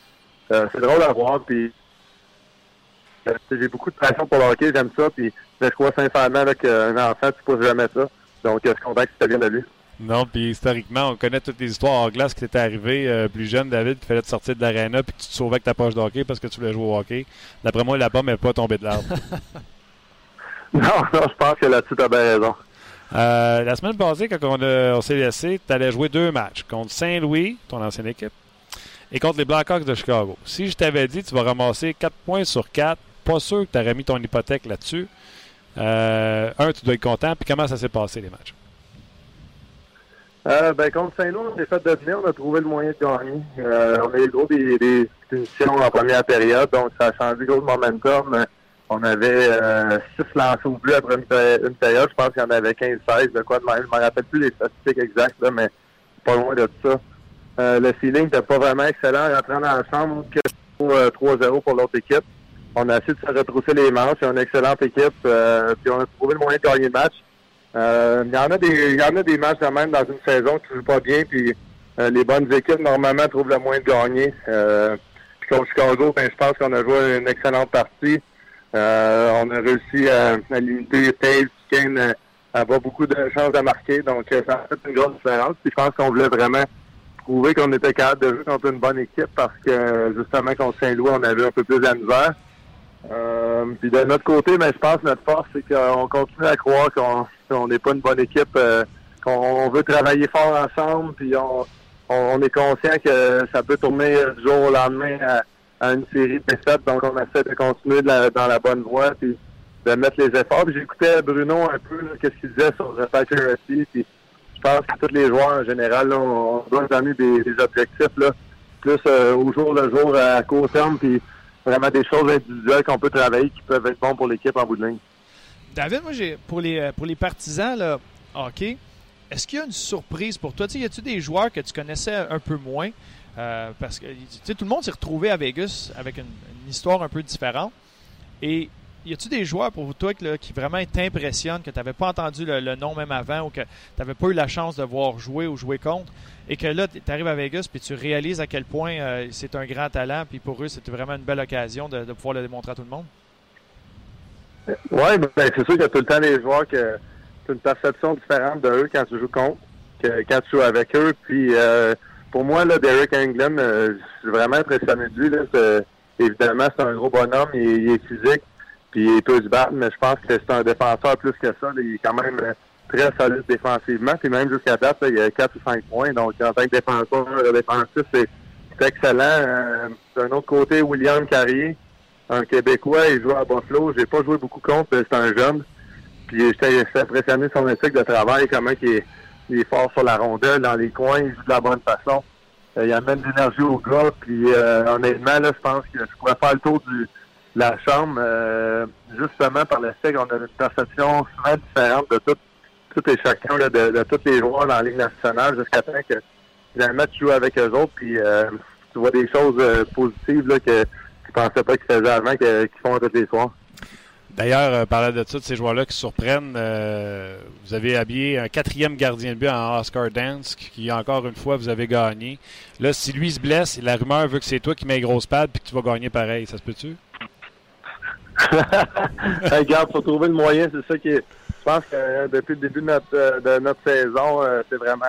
euh, c'est drôle à voir. Puis, j'ai beaucoup de passion pour le hockey, j'aime ça. Puis, je crois sincèrement qu'un enfant, tu pousses jamais ça. Donc, je suis content que ça vienne de lui. Non, puis historiquement, on connaît toutes les histoires hors glace qui t'étaient arrivées euh, plus jeune, David, qui fallait te sortir de l'aréna puis que tu te sauvais avec ta poche de hockey parce que tu voulais jouer au hockey. D'après moi, la pomme n'est pas tombée de l'arbre. Non, non, je pense que là-dessus, tu as bien raison. Euh, la semaine passée, quand on s'est laissé, tu allais jouer deux matchs contre Saint-Louis, ton ancienne équipe, et contre les Blackhawks de Chicago. Si je t'avais dit tu vas ramasser 4 points sur 4, pas sûr que tu aurais mis ton hypothèque là-dessus. Euh, un, tu dois être content. Puis comment ça s'est passé, les matchs? Euh, ben, contre Saint-Louis, on s'est fait devenir, on a trouvé le moyen de gagner. Euh, on a eu gros des, des en première période, donc ça a changé gros le momentum. On avait euh, six lancés au but après une, péri- une période. Je pense qu'il y en avait 15-16, de quoi de même. Je me rappelle plus les statistiques exactes, là, mais pas loin de ça. Euh, le feeling n'était pas vraiment excellent. Rentrant dans la chambre, que euh, 3-0 pour l'autre équipe. On a essayé de se retrousser les manches. A une excellente équipe. euh, puis on a trouvé le moyen de gagner le match. Euh, il y en a des il y en a des matchs de même dans une saison qui ne jouent pas bien, puis euh, les bonnes équipes normalement trouvent le moyen de gagner. Euh, puis contre Chicago, ben, je pense qu'on a joué une excellente partie. Euh, on a réussi à, à limiter Taves, Kane euh, à avoir beaucoup de chances de marquer, donc euh, ça a fait une grosse différence. Puis je pense qu'on voulait vraiment prouver qu'on était capable de jouer contre une bonne équipe parce que justement contre Saint-Louis, on avait un peu plus de la misère. Euh, puis de notre côté, mais je pense que notre force, c'est qu'on continue à croire qu'on on n'est pas une bonne équipe, euh, qu'on veut travailler fort ensemble, puis on, on, on est conscient que ça peut tourner du jour au lendemain à, une série de défaites. Donc, on essaie de continuer dans la bonne voie puis de mettre les efforts. J'écoutais Bruno un peu, qu'est-ce qu'il disait sur le Puis je pense que tous les joueurs en général, on, doit des, objectifs là, plus euh, au jour le jour, à court terme, puis vraiment des choses individuelles qu'on peut travailler qui peuvent être bons pour l'équipe en bout de ligne. David, moi, pour les, euh, pour les partisans, là, est-ce qu'il y a une surprise pour toi? y a-tu des joueurs que tu connaissais un peu moins? Euh, parce que tout le monde s'est retrouvé à Vegas avec une, histoire un peu différente. Et y a-tu des joueurs pour toi qui vraiment t'impressionnent, que tu n'avais pas entendu le, nom même avant ou que tu n'avais pas eu la chance de voir jouer ou jouer contre? Et que là, tu arrives à Vegas puis tu réalises à quel point euh, c'est un grand talent puis pour eux, c'était vraiment une belle occasion de, pouvoir le démontrer à tout le monde? Oui, ben, c'est sûr qu'il y a tout le temps des joueurs que tu une perception différente de eux quand tu joues contre que quand tu joues avec eux. Puis euh, pour moi, là, Derek England, euh, je suis vraiment impressionné de lui. Là, évidemment, c'est un gros bonhomme, il est physique. Puis il peut se battre, mais je pense que c'est un défenseur plus que ça. il est quand même euh, très solide défensivement. Puis même jusqu'à date, il a 4 ou 5 points. Donc en tant que défenseur défensif, c'est excellent. Euh, d'un autre côté, William Carrier, un Québécois, il joue à Buffalo. J'ai pas joué beaucoup contre, c'est un jeune. Puis j'étais impressionné de son éthique de travail, comment il est, il est, fort sur la rondelle, dans les coins, il joue de la bonne façon. Euh, il amène de l'énergie au gars. Puis honnêtement, là, je pense que je pourrais faire le tour du la Chambre, euh, justement par le fait qu'on a une perception souvent différente de tout, tout et chacun, de, de, tous les joueurs dans la Ligue nationale, jusqu'à temps que finalement tu joues avec eux autres, puis euh, tu vois des choses euh, positives là, que tu pensais pas qu'ils faisaient avant, qu'ils font tous les soirs? D'ailleurs, euh, parlant de ça, de ces joueurs-là qui surprennent, vous avez habillé un quatrième gardien de but en Oscar Dance, qui encore une fois, vous avez gagné. Là, si lui se blesse, la rumeur veut que c'est toi qui mets les grosses pads puis que tu vas gagner pareil. Ça se peut-tu? Regarde, faut trouver le moyen, c'est ça qui est. Je pense que euh, depuis le début de notre, euh, de notre saison, euh, c'est vraiment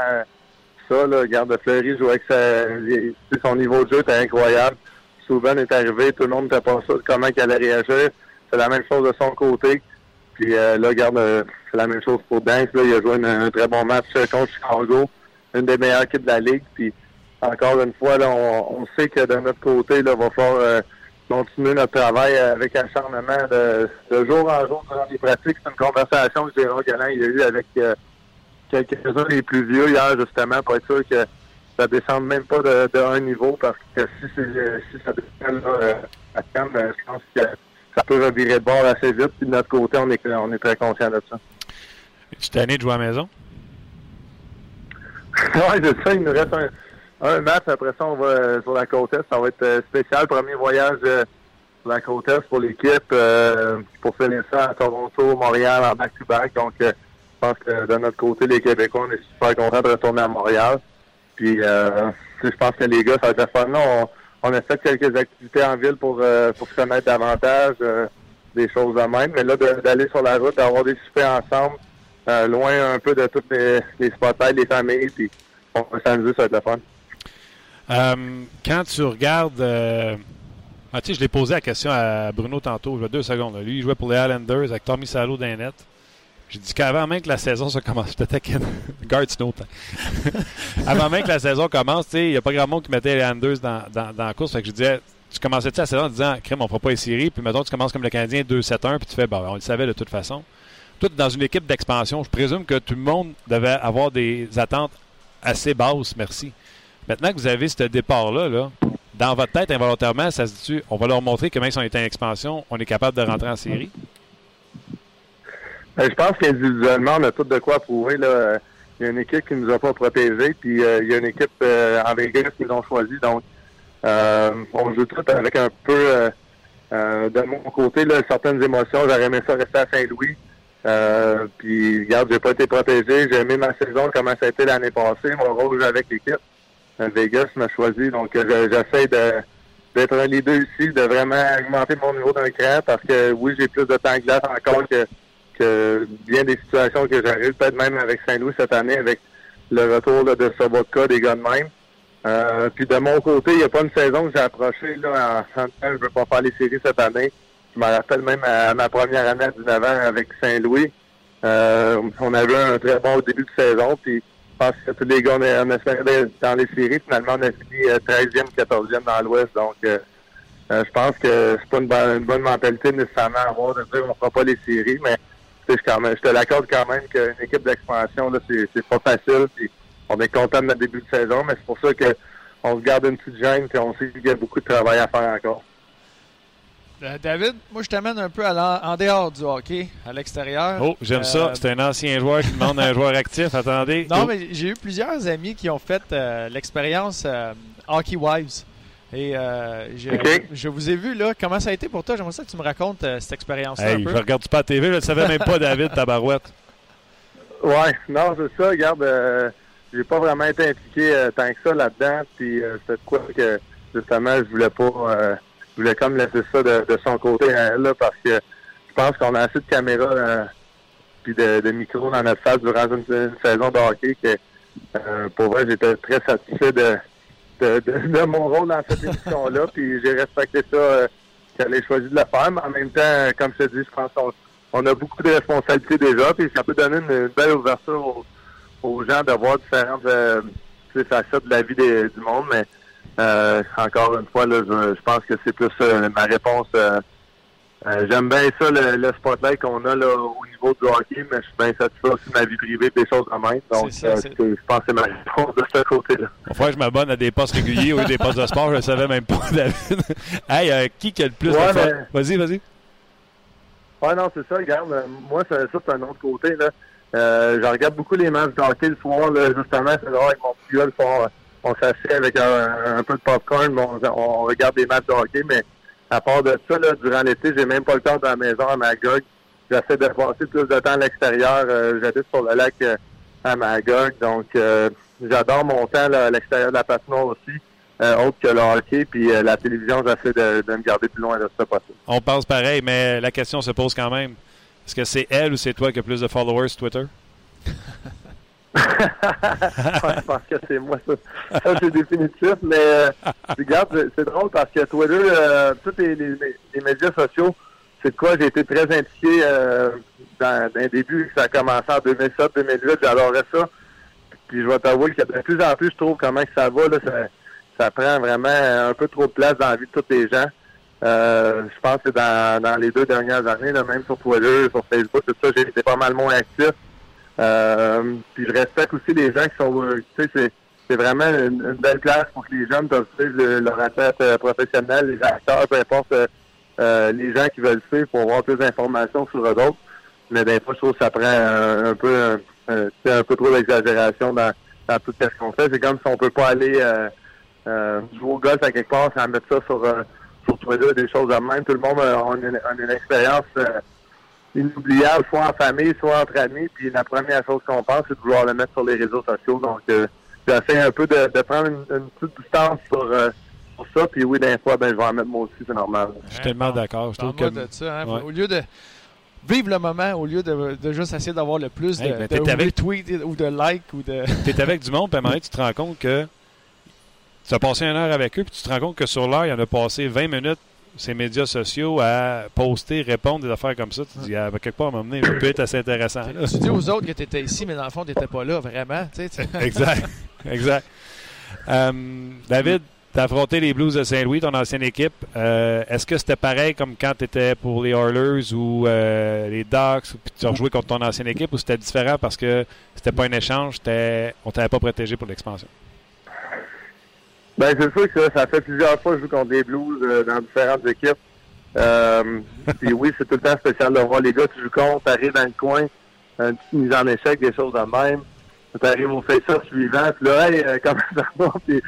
ça. Là. Regarde, Fleury jouait avec sa, son niveau de jeu était incroyable. Souvent est arrivé, tout le monde n'était pas sûr comment il allait réagir. C'est la même chose de son côté. Puis là, regarde, c'est la même chose pour Danks. Là. Il a joué un, très bon match contre Chicago, une des meilleures équipes de la Ligue. Puis encore une fois, là, on, sait que de notre côté, là, va falloir continuer notre travail avec acharnement de, de jour en jour durant les pratiques. C'est une conversation que Gérard Galland a eu avec euh, quelques-uns des plus vieux hier, justement, pour être sûr que ça descende même pas de, un niveau, parce que si, si ça descend là, à Cannes, ben, je pense que ça peut revirer de bord assez vite. Puis de notre côté, on est, on est très conscient de ça. Tu t'es de jouer à la maison? oui, c'est ça. Il nous reste un un match. Après ça, on va euh, sur la côte Est. Ça va être euh, spécial. Premier voyage euh, sur la côte Est pour l'équipe pour finir ça à Toronto, Montréal en back-to-back. Donc, je pense que de notre côté, les Québécois, on est super contents de retourner à Montréal. Puis, je pense que les gars, ça va être fun. on, on, a fait quelques activités en ville pour, pour se connaître davantage, des choses de même. Mais là, d'aller sur la route, d'avoir des soupers ensemble, loin un peu de toutes les, les spotlights, les familles, puis on va s'amuser, ça va être le fun. Euh, quand tu regardes. Euh, ah, je l'ai posé la question à Bruno tantôt, je vois deux secondes. Lui, il jouait pour les Islanders avec Tommy Salo dans net. J'ai dit qu'avant même que la saison se commence, peut-être Guard Avant même que la saison commence, il n'y a pas grand monde qui mettait les Islanders dans, dans, dans la course. Fait que je disais, tu commençais la saison en disant, crème, on fera pas les séries. Puis maintenant, tu commences comme le Canadien 2-7-1, puis tu fais, bah, on le savait de toute façon. Tout dans une équipe d'expansion, je présume que tout le monde devait avoir des attentes assez basses, merci. Maintenant que vous avez ce départ-là, là, dans votre tête, involontairement, ça se dit on va leur montrer que même si on est en expansion, on est capable de rentrer en série? Ben, je pense qu'individuellement, on a tout de quoi prouver. Là. Il y a une équipe qui nous a pas protégés, puis euh, il y a une équipe euh, en Vegas qui ont choisi. Donc, euh, on joue tout avec un peu, de mon côté, là, certaines émotions. J'aurais aimé ça rester à Saint-Louis. puis, regarde, j'ai pas été protégé. J'ai aimé ma saison, comment ça a été l'année passée, mon rôle avec l'équipe. Vegas m'a choisi. Donc, euh, j'essaie d'être un leader ici, de vraiment augmenter mon niveau d'un cran parce que oui, j'ai plus de temps de glace encore que, bien des situations que j'arrive, peut-être même avec Saint-Louis cette année, avec le retour de Sobotka, des gars de même. Euh, puis de mon côté, il n'y a pas une saison que j'ai approché là, en je ne veux pas faire les séries cette année. Je me rappelle même à, ma première année à 19 ans avec Saint-Louis. Euh, on avait un très bon début de saison, puis pense que tous les gars, on, espérait dans les séries. Finalement, on a fini 13e, euh, 14e dans l'Ouest. Donc, je pense que c'est pas une bonne, mentalité nécessairement à avoir de dire on fera pas les séries, mais je, quand même, je te l'accorde quand même qu'une équipe d'expansion, là, c'est, c'est pas facile. Puis on est content de notre début de saison, mais c'est pour ça que on se garde une petite gêne et on sait qu'il y a beaucoup de travail à faire encore. Euh, David, moi je t'amène un peu à en dehors du hockey, à l'extérieur. Oh, j'aime ça. Euh, C'est un ancien joueur qui demande un joueur actif. Attendez. Non, Oh. mais j'ai eu plusieurs amis qui ont fait euh, l'expérience euh, Hockey Wives. Et euh, je, je vous ai vu là. Comment ça a été pour toi? J'aimerais ça que tu me racontes euh, cette expérience-là Hey, je regarde pas la TV, je le savais même pas, David, tabarouette. Ouais, non, c'est ça. Regarde, euh, j'ai pas vraiment été impliqué euh, tant que ça là-dedans. Puis euh, c'est de quoi que justement je voulais pas, euh, je voulais comme laisser ça de, de son côté à elle là, parce que je pense qu'on a assez de caméras euh, puis de, de micros dans notre face durant une, une saison de hockey que euh, pour vrai j'étais très satisfait de, de, mon rôle dans cette émission-là. Puis j'ai respecté ça euh, qu'elle ait choisi de le faire. Mais en même temps, euh, comme je te dis, je pense qu'on on a beaucoup de responsabilités déjà, puis ça peut donner une, belle ouverture aux, gens de voir différentes euh, facettes de la vie des- du monde, mais euh, encore une fois, là, je, pense que c'est plus euh, ma réponse. Euh, J'aime bien ça, le, le spotlight qu'on a là, au niveau du hockey, mais je suis bien satisfait aussi de ma vie privée des choses de même. Donc, ça, euh, je pense que c'est ma réponse de ce côté-là. Que je m'abonne à des postes réguliers ou des postes de sport. Je le savais même pas, David. hey, euh, qui qui a le plus Ouais, de mais- Vas-y, vas-y. Ouais, non, c'est ça, regarde. euh, Moi, ça, ça, c'est un autre côté, là. Euh, je regarde beaucoup les matchs de hockey le soir, là, justement, c'est drôle, avec mon petit gars, le soir, on s'assied avec un, un peu de popcorn, mais on, on regarde des matchs de hockey, mais à part de ça, là, durant l'été, j'ai même pas le temps de la maison à Magog. J'essaie de passer plus de temps à l'extérieur. Euh, J'habite sur le lac euh, à Magog, donc euh, j'adore mon temps là, à l'extérieur de la patinoire aussi, euh, autre que le hockey, puis euh, la télévision, j'essaie de, de me garder plus loin de ça possible. On pense pareil, mais la question se pose quand même. Est-ce que c'est elle ou c'est toi qui a plus de followers sur Twitter? Je pense que c'est moi, ça. Ça, c'est définitif, mais euh, regarde, c'est- drôle parce que Twitter, euh, tous les, médias sociaux, c'est quoi j'ai été très impliqué euh, dans, les débuts, ça a commencé en 2007-2008, j'adorais ça. Puis je vais t'avouer que de plus en plus, je trouve comment que ça va, là, ça, prend vraiment un peu trop de place dans la vie de tous les gens. Euh, je pense que dans, dans les deux dernières années, même sur Twitter, sur Facebook, tout ça, j'ai été pas mal moins actif. Euh, puis je respecte aussi les gens qui sont, euh, tu sais, c'est, vraiment une, belle place pour que les jeunes peuvent suivre le- leur athlète euh, professionnel, les acteurs, peu importe, euh, les gens qui veulent suivre pour avoir plus d'informations sur eux autres. Mais des fois, je trouve que ça prend un peu, sais, un peu trop d'exagération dans, dans tout ce qu'on fait. C'est comme si on peut pas aller euh, euh, jouer au golf à quelque part sans mettre ça sur, sur Twitter, des choses de même. Tout le monde a, a une, expérience inoubliable, soit en famille, soit entre amis. Puis la première chose qu'on pense, c'est de vouloir le mettre sur les réseaux sociaux. Donc, euh, j'essaie un peu de, de prendre une, une petite distance sur, euh, sur ça. Puis oui, des fois, ben, je vais en mettre moi aussi, c'est normal. Je suis tellement d'accord. Je trouve que. Parle-moi de ça. hein. Ouais. Au lieu de vivre le moment, au lieu de, de juste essayer d'avoir le plus de, Hey, ben, de t'es avec- retweets ou de likes ou de. Tu es avec du monde, puis à un moment donné, tu te rends compte que tu as passé une heure avec eux, puis tu te rends compte que sur l'heure, il y en a passé 20 minutes ces médias sociaux à poster, répondre, des affaires comme ça. Tu dis, ah, ben, quelque part, à donné, ça peut être assez intéressant. là. Tu dis aux autres que tu étais ici, mais dans le fond, tu n'étais pas là, vraiment. tu sais, tu- exact. exact. Euh, David, tu as affronté les Blues de Saint-Louis, ton ancienne équipe. Euh, Est-ce que c'était pareil comme quand tu étais pour les Oilers ou euh, les Ducks, ou puis tu as rejoué contre ton ancienne équipe, ou c'était différent parce que c'était pas un échange, on t'avait pas protégé pour l'expansion? Ben, c'est sûr que ça, ça fait plusieurs fois que je joue contre des Blues euh, dans différentes équipes. Euh, puis oui, c'est tout le temps spécial de voir les gars que tu joues contre, t'arrives dans le coin, une petite mise en échec, des choses de même. T'arrives au face-off suivant, puis là, hey, euh, comment ça va? Puis,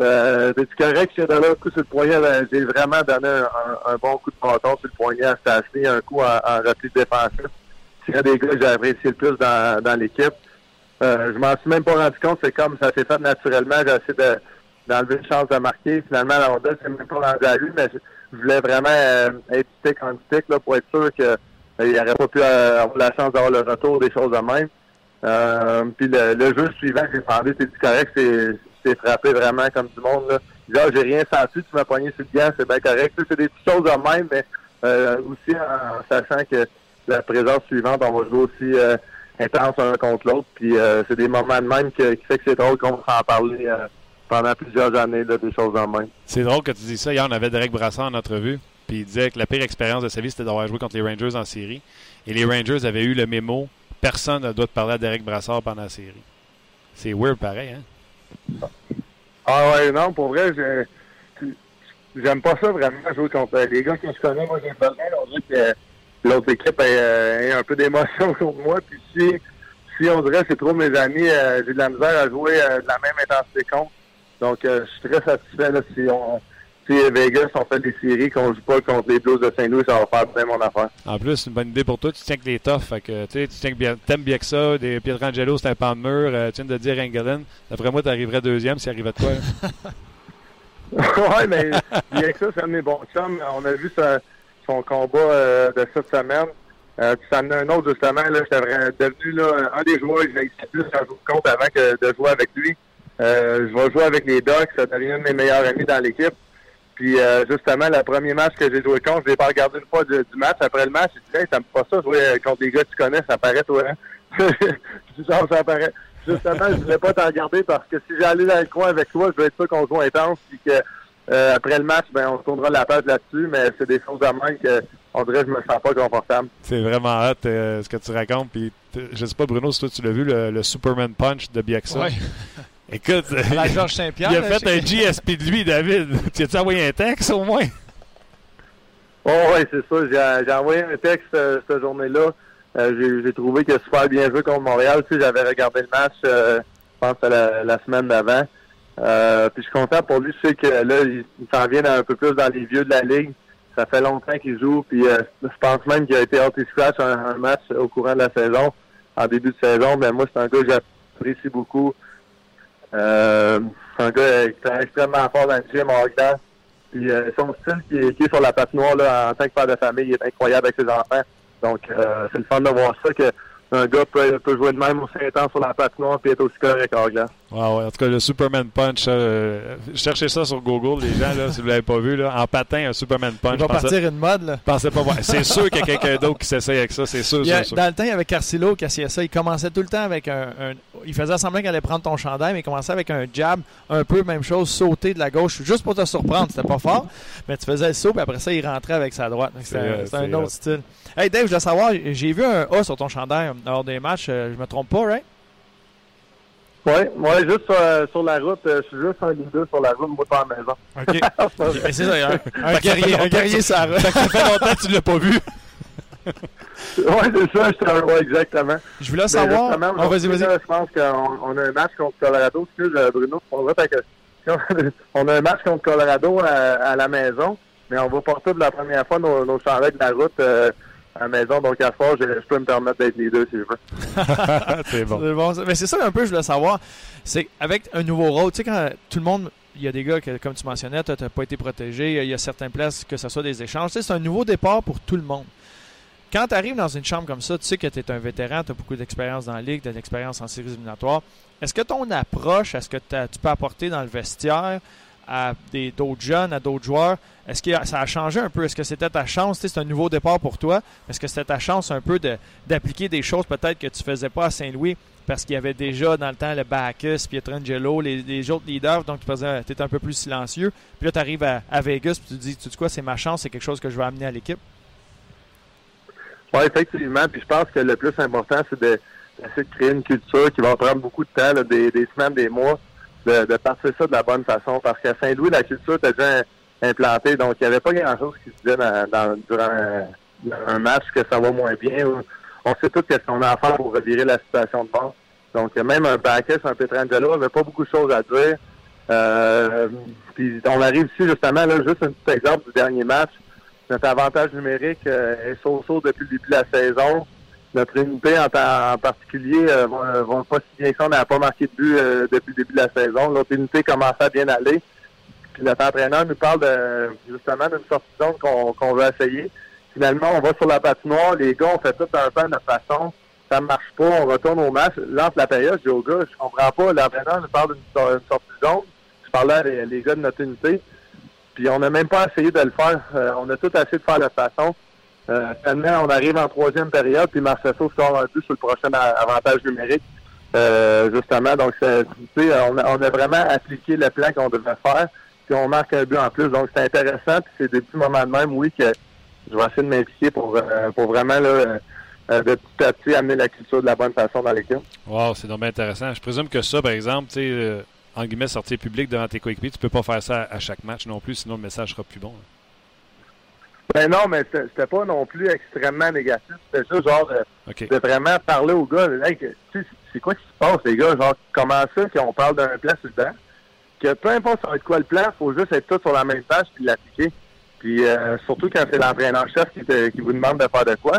euh, t'es-tu correct? Suis donné un coup sur le poignet. ben, J'ai vraiment donné un, un bon coup de bâton sur le poignet à Stasny, un coup en, en repli défensif. C'est un des gars que j'ai apprécié le plus dans, dans l'équipe. Euh, je m'en suis même pas rendu compte, c'est comme ça s'est fait naturellement. J'ai essayé de, d'enlever une chance de marquer. Finalement, la rondelle, c'est même pas rendu à lui, mais je, voulais vraiment euh, être stick en stick là, pour être sûr qu'il n'aurait pas pu euh, avoir la chance d'avoir le retour, des choses de même. Euh, puis le, jeu suivant, j'ai demandé, c'est correct, c'est frappé vraiment comme du monde. Là. Ah, j'ai rien senti, tu m'as pogné sur le gant, c'est bien correct. C'est des petites choses de même, mais euh, aussi en sachant que la présence suivante, on va jouer aussi euh, intense un contre l'autre. Puis euh, c'est des moments de même que- qui fait que c'est drôle qu'on va en parler euh, pendant plusieurs années, là, des choses en main. C'est drôle que tu dis ça. Hier, on avait Derek Brassard en entrevue. Puis il disait que la pire expérience de sa vie, c'était d'avoir joué contre les Rangers en série. Et les Rangers avaient eu le mémo personne ne doit te parler à Derek Brassard pendant la série. C'est weird pareil, hein? Ah ouais, non, pour vrai, j'aime pas ça vraiment jouer contre les gars que je connais. Moi, j'ai pas on dirait que l'autre équipe a, un peu d'émotion contre moi. Puis si, si on dirait que c'est trop mes amis, euh, j'ai de la misère à jouer euh, de la même intensité contre. Donc, euh, je suis très satisfait là, si on si Vegas, on fait des séries qu'on joue pas contre les Blues de Saint-Louis, ça va faire bien mon affaire. En plus, c'est une bonne idée pour toi. Tu tiens que les toughs. Fait que, tu tiens que bien, t'aimes bien que ça. Des Pietrangelo, c'est un pan de mur. Euh, tu viens de dire Engelin. D'après moi, tu arriverais deuxième s'il arrivait de toi. ouais, mais bien que ça, c'est un de mes bons chums. On a vu son combat euh, de cette semaine. Euh, puis ça en a un autre, justement. Là, j'étais devenu là, un des joueurs que j'ai plus à jouer compte avant que de jouer avec lui. Euh, je vais jouer avec les Ducks. Ça devient un de mes meilleurs amis dans l'équipe. Puis euh, justement, le premier match que j'ai joué contre, je l'ai pas regardé une fois du, match. Après le match, j'ai dit hey, ça me pas ça jouer euh, contre des gars que tu connais, ça paraît toi, hein? genre, ça paraît. Justement, je voulais pas t'en regarder parce que si j'allais dans le coin avec toi, je veux être sûr qu'on joue intense puis que euh, après le match, ben on tournera la page là-dessus, mais c'est des choses de même que on dirait que je me sens pas confortable. C'est vraiment hot ce que tu racontes. Puis je sais pas, Bruno, si toi tu l'as vu, le, Superman Punch de Biaxa. Écoute, la Georges Saint-Pierre. Il a fait un GSP de lui, David. Tu as-tu envoyé un texte au moins? Oh, oui, c'est ça. J'ai envoyé un texte euh, cette journée-là. Euh, j'ai trouvé qu'il a super bien joué contre Montréal. Tu sais, J'avais regardé le match, euh, je pense, la, la semaine d'avant. puis je suis content pour lui. Je sais que là, il, s'en vient un peu plus dans les vieux de la Ligue. Ça fait longtemps qu'il joue. Puis je pense même qu'il a été hors scratch un, un match au courant de la saison, en début de saison. Mais moi, c'est un gars que j'apprécie beaucoup. Euh, c'est un gars extrêmement fort dans le gym en Puis euh, son style qui est, qui est, sur la patinoire là, en tant que père de famille il est incroyable avec ses enfants. Donc euh, c'est le fun de voir ça que un gars peut, peut, jouer de même aussi intense sur la patinoire puis être aussi correct en glace. Wow, ouais. En tout cas, le Superman Punch, euh, cherchez ça sur Google, les gens, là, si vous ne l'avez pas vu. Là, en patin, un Superman Punch. Il va partir une mode. Là. Pensez pas voir. C'est sûr qu'il y a quelqu'un d'autre qui s'essaye avec ça, c'est sûr, sûr, Dans le temps, il y avait Carcillo qui essayait ça. Il commençait tout le temps avec un. il faisait semblant qu'il allait prendre ton chandail, mais il commençait avec un jab, un peu même chose, sauter de la gauche, juste pour te surprendre. C'était pas fort, mais tu faisais le saut, puis après ça, il rentrait avec sa droite. C'était un autre style. Hey Dave, je veux savoir, j'ai vu un A sur ton chandail lors des matchs. Euh, je me trompe pas, right? Oui, ouais, juste sur, euh, sur, la route. Euh, je suis juste un leader sur la route, moi, pas à la maison. OK. c'est ça, un, un guerrier, un guerrier ça fait longtemps que tu l'as pas vu. oui, c'est ça, un... ouais, exactement. Je voulais savoir. Oh, vas-y, vas-y. Je pense qu'on on a un match contre Colorado. Excuse, Bruno, on va a un match contre Colorado à, à, la maison, mais on va porter pour la première fois nos, nos de la route. Euh, à la maison. Donc, à ce je, je peux me permettre d'être les deux si je veux. c'est bon. Mais c'est ça un peu, je voulais savoir. C'est avec un nouveau rôle, tu sais, quand tout le monde. Il y a des gars que, comme tu mentionnais, tu n'as pas été protégé. Il y a certaines places que ce soit des échanges. Tu sais, c'est un nouveau départ pour tout le monde. Quand tu arrives dans une chambre comme ça, tu sais que tu es un vétéran, tu as beaucoup d'expérience dans la ligue, tu as de l'expérience en séries éliminatoires. Est-ce que ton approche, est-ce que tu peux apporter dans le vestiaire à d'autres jeunes, à d'autres joueurs. Est-ce que ça a changé un peu? Est-ce que c'était ta chance? C'est un nouveau départ pour toi. Est-ce que c'était ta chance un peu d'appliquer des choses peut-être que tu faisais pas à Saint-Louis parce qu'il y avait déjà dans le temps le Bacchus, Pietrangelo, les, les autres leaders, donc tu étais un peu plus silencieux. Puis là, tu arrives à, Vegas et tu te dis, tu dis quoi, c'est ma chance, c'est quelque chose que je vais amener à l'équipe? Oui, effectivement. Puis je pense que le plus important, c'est de, créer une culture qui va prendre beaucoup de temps, des semaines, des mois de, de passer ça de la bonne façon. Parce qu'à Saint-Louis, la culture était déjà implantée, donc il n'y avait pas grand-chose qui se disait dans, durant un, match que ça va moins bien. On sait tout ce qu'on a à faire pour revirer la situation de base. Donc même un Bacchus, un Petrangelo avait pas beaucoup de choses à dire. Euh, puis on arrive ici justement, là, juste un petit exemple du dernier match. Notre avantage numérique euh, est so-so depuis le début de la saison notre unité en, particulier euh, va, pas si bien que ça. On n'a pas marqué de but euh, depuis le début de la saison. Notre unité commence à bien aller. Puis notre entraîneur nous parle de justement d'une sortie zone qu'on veut essayer. Finalement, on va sur la patinoire. Les gars, on fait tout un peu de notre façon. Ça ne marche pas. On retourne au match. Lance la période. Je dis aux gars, je comprends pas. L'entraîneur nous parle d'une sortie zone. Je parlais à les, gars de notre unité. Puis on n'a même pas essayé de le faire. Euh, on a tout essayé de faire de façon. Euh, on arrive en troisième période, puis Marceau sort un but sur le prochain avantage numérique. Euh, justement, donc on a, on vraiment appliqué le plan qu'on devait faire, puis on marque un but en plus. Donc c'est intéressant, puis c'est des petits moments de même, oui, que je vais essayer de m'impliquer pour, euh, pour vraiment euh, de petit à petit amener la culture de la bonne façon dans l'équipe. Wow, c'est donc bien intéressant. Je présume que ça, par exemple, tu sais, en guillemets, sortir public devant tes coéquipiers, tu peux pas faire ça à chaque match non plus, sinon le message sera plus bon. Ben non, mais c'était pas non plus extrêmement négatif. C'était juste genre de, vraiment parler aux gars. Hey, c'est quoi qui se passe, les gars? Genre, comment ça qu'on parle d'un plan sur le banc? Que peu importe ça va être quoi le plan, faut juste être tous sur la même page puis l'appliquer. Puis euh, surtout quand c'est l'entraîneur-chef qui, te- qui vous demande de faire de quoi.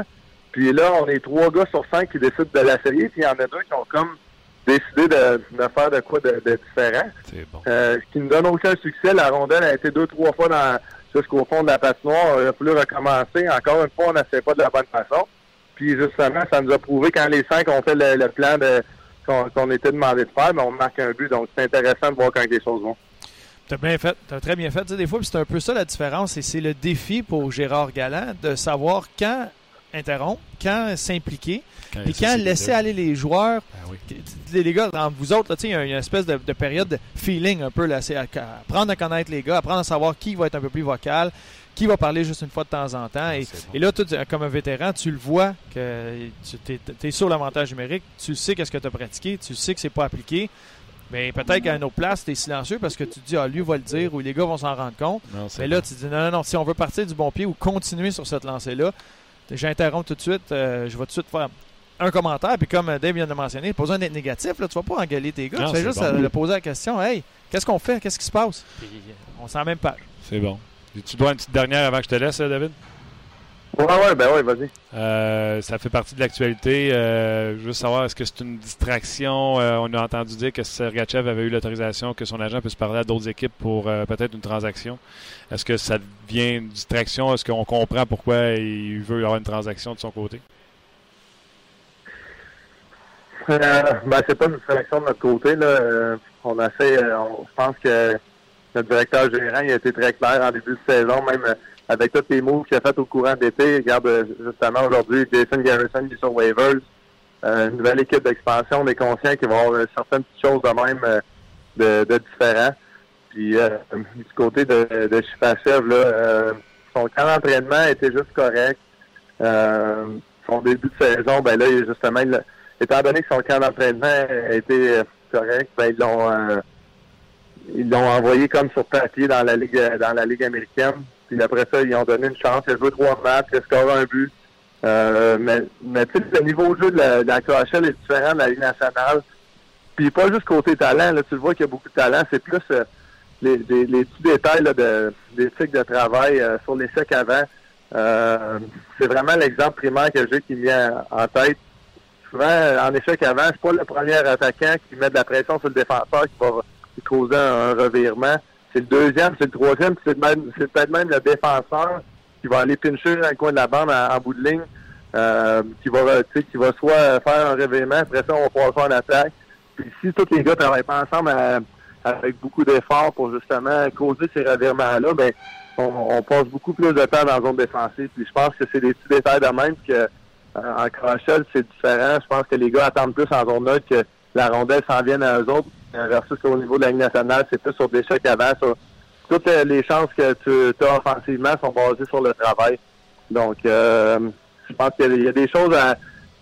Puis là, on est trois gars sur cinq qui décident de l'essayer, puis il y en a deux qui ont comme décidé de, de faire de quoi de, de différent. C'est bon. Euh, ce qui ne donne aucun succès. La rondelle a été deux, trois fois dans, jusqu'au fond de la patinoire. Il a fallu recommencer. Encore une fois, on n'essayait pas de la bonne façon. Puis justement, ça nous a prouvé quand les cinq ont fait le, plan qu'on était demandé de faire, mais on marque un but. Donc c'est intéressant de voir quand les choses vont. T'as bien fait, t'as très bien fait. Des fois, c'est un peu ça la différence, et c'est le défi pour Gérard Galland de savoir quand interrompre, quand s'impliquer, puis ça, quand laisser aller les joueurs. Ben oui. Les, les gars, entre vous autres, il y a une espèce de, de période de feeling un peu. Là, c'est apprendre à connaître les gars, apprendre à savoir qui va être un peu plus vocal, qui va parler juste une fois de temps en temps. Et, bon. et là, comme un vétéran, tu le vois que tu es, sur l'avantage numérique, tu sais qu'est-ce que tu as pratiqué, tu sais que c'est pas appliqué. Mais peut-être qu'à une autre place, tu es silencieux parce que tu te dis, ah, lui va le dire ou les gars vont s'en rendre compte. Non, Mais là, bon. tu te dis, non, non, non, si on veut partir du bon pied ou continuer sur cette lancée-là, j'interromps tout de suite, euh, je vais tout de suite faire un commentaire. Puis comme euh, Dave vient de mentionner, pas besoin d'être négatif, là, tu vas pas engueuler tes gars. Non, tu fais juste bon. euh, leur poser la question, hey, qu'est-ce qu'on fait, qu'est-ce qui se passe? Puis on s'en même page. C'est bon. Tu dois une petite dernière avant que je te laisse, David? Ouais, ouais, ben ouais, vas-y. Euh, ça fait partie de l'actualité. Euh, je veux savoir, est-ce que c'est une distraction? Euh, on a entendu dire que Sergachev avait eu l'autorisation que son agent puisse parler à d'autres équipes pour euh, peut-être une transaction. Est-ce que ça devient une distraction? Est-ce qu'on comprend pourquoi il veut avoir une transaction de son côté? Euh, ben, c'est pas une distraction de notre côté. Là. Euh, on a fait, euh, on- je pense que notre directeur gérant il a été très clair en début de saison, même euh, avec tous les moves qu'il a fait au courant d'été. Regarde, euh, justement, aujourd'hui, Jason Garrison est sur waivers. Euh, une nouvelle équipe d'expansion. On est conscient qu'il va y avoir euh, certaines petites choses de même de, différents. Puis du côté de, de son camp d'entraînement était juste correct. Son début de saison, ben là, justement, étant donné que son camp d'entraînement euh, correct, ben ils l'ont ils l'ont envoyé comme sur papier dans la ligue dans la ligue américaine. Puis après ça, ils ont donné une chance. Il a joué trois matchs, il a scoré un but. Euh, mais mais tu sais, le niveau de jeu de la, de KHL est différent de la Ligue nationale. Puis pas juste côté talent, là, tu le vois qu'il y a beaucoup de talent, c'est plus euh, les, les, petits détails de, des cycles de travail euh, sur les secs avant. C'est vraiment l'exemple primaire que j'ai qui vient en tête. Souvent, en échec avant, c'est pas le premier attaquant qui met de la pression sur le défenseur qui va causer un revirement. C'est le deuxième, c'est le troisième, c'est peut-être même le défenseur qui va aller pincher dans le coin de la bande en, bout de ligne, euh, qui va qui va soit faire un revirement, après ça, on va pouvoir faire en attaque. Puis si tous les gars travaillent pas ensemble à- avec beaucoup d'efforts pour justement causer ces revirements-là, ben on, on passe beaucoup plus de temps dans la zone défensive. Puis je pense que c'est des petits détails de même que euh, en crochet, c'est différent. Je pense que les gars attendent plus en zone neutre que la rondelle s'en vienne à eux autres. Euh, Versus qu'au niveau de la Ligue nationale, c'est plus sur des chocs avant. Sur, toutes les chances que tu as offensivement sont basées sur le travail. Donc, euh, je pense qu'il y a des choses à...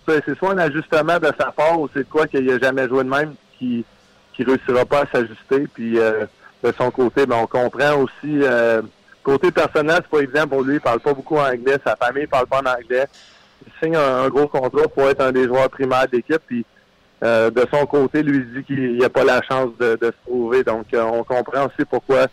C'est soit un ajustement de sa part ou c'est quoi qu'il n'a jamais joué de même qui qui réussira pas à s'ajuster. Puis euh, de son côté, ben, on comprend aussi euh, côté personnel, c'est pas évident pour lui, il parle pas beaucoup en anglais, sa famille parle pas en anglais. Il signe un, gros contrat pour être un des joueurs primaires d'équipe. Euh, de son côté, lui dit qu'il n'a pas la chance de, de se trouver. Donc euh, on comprend aussi pourquoi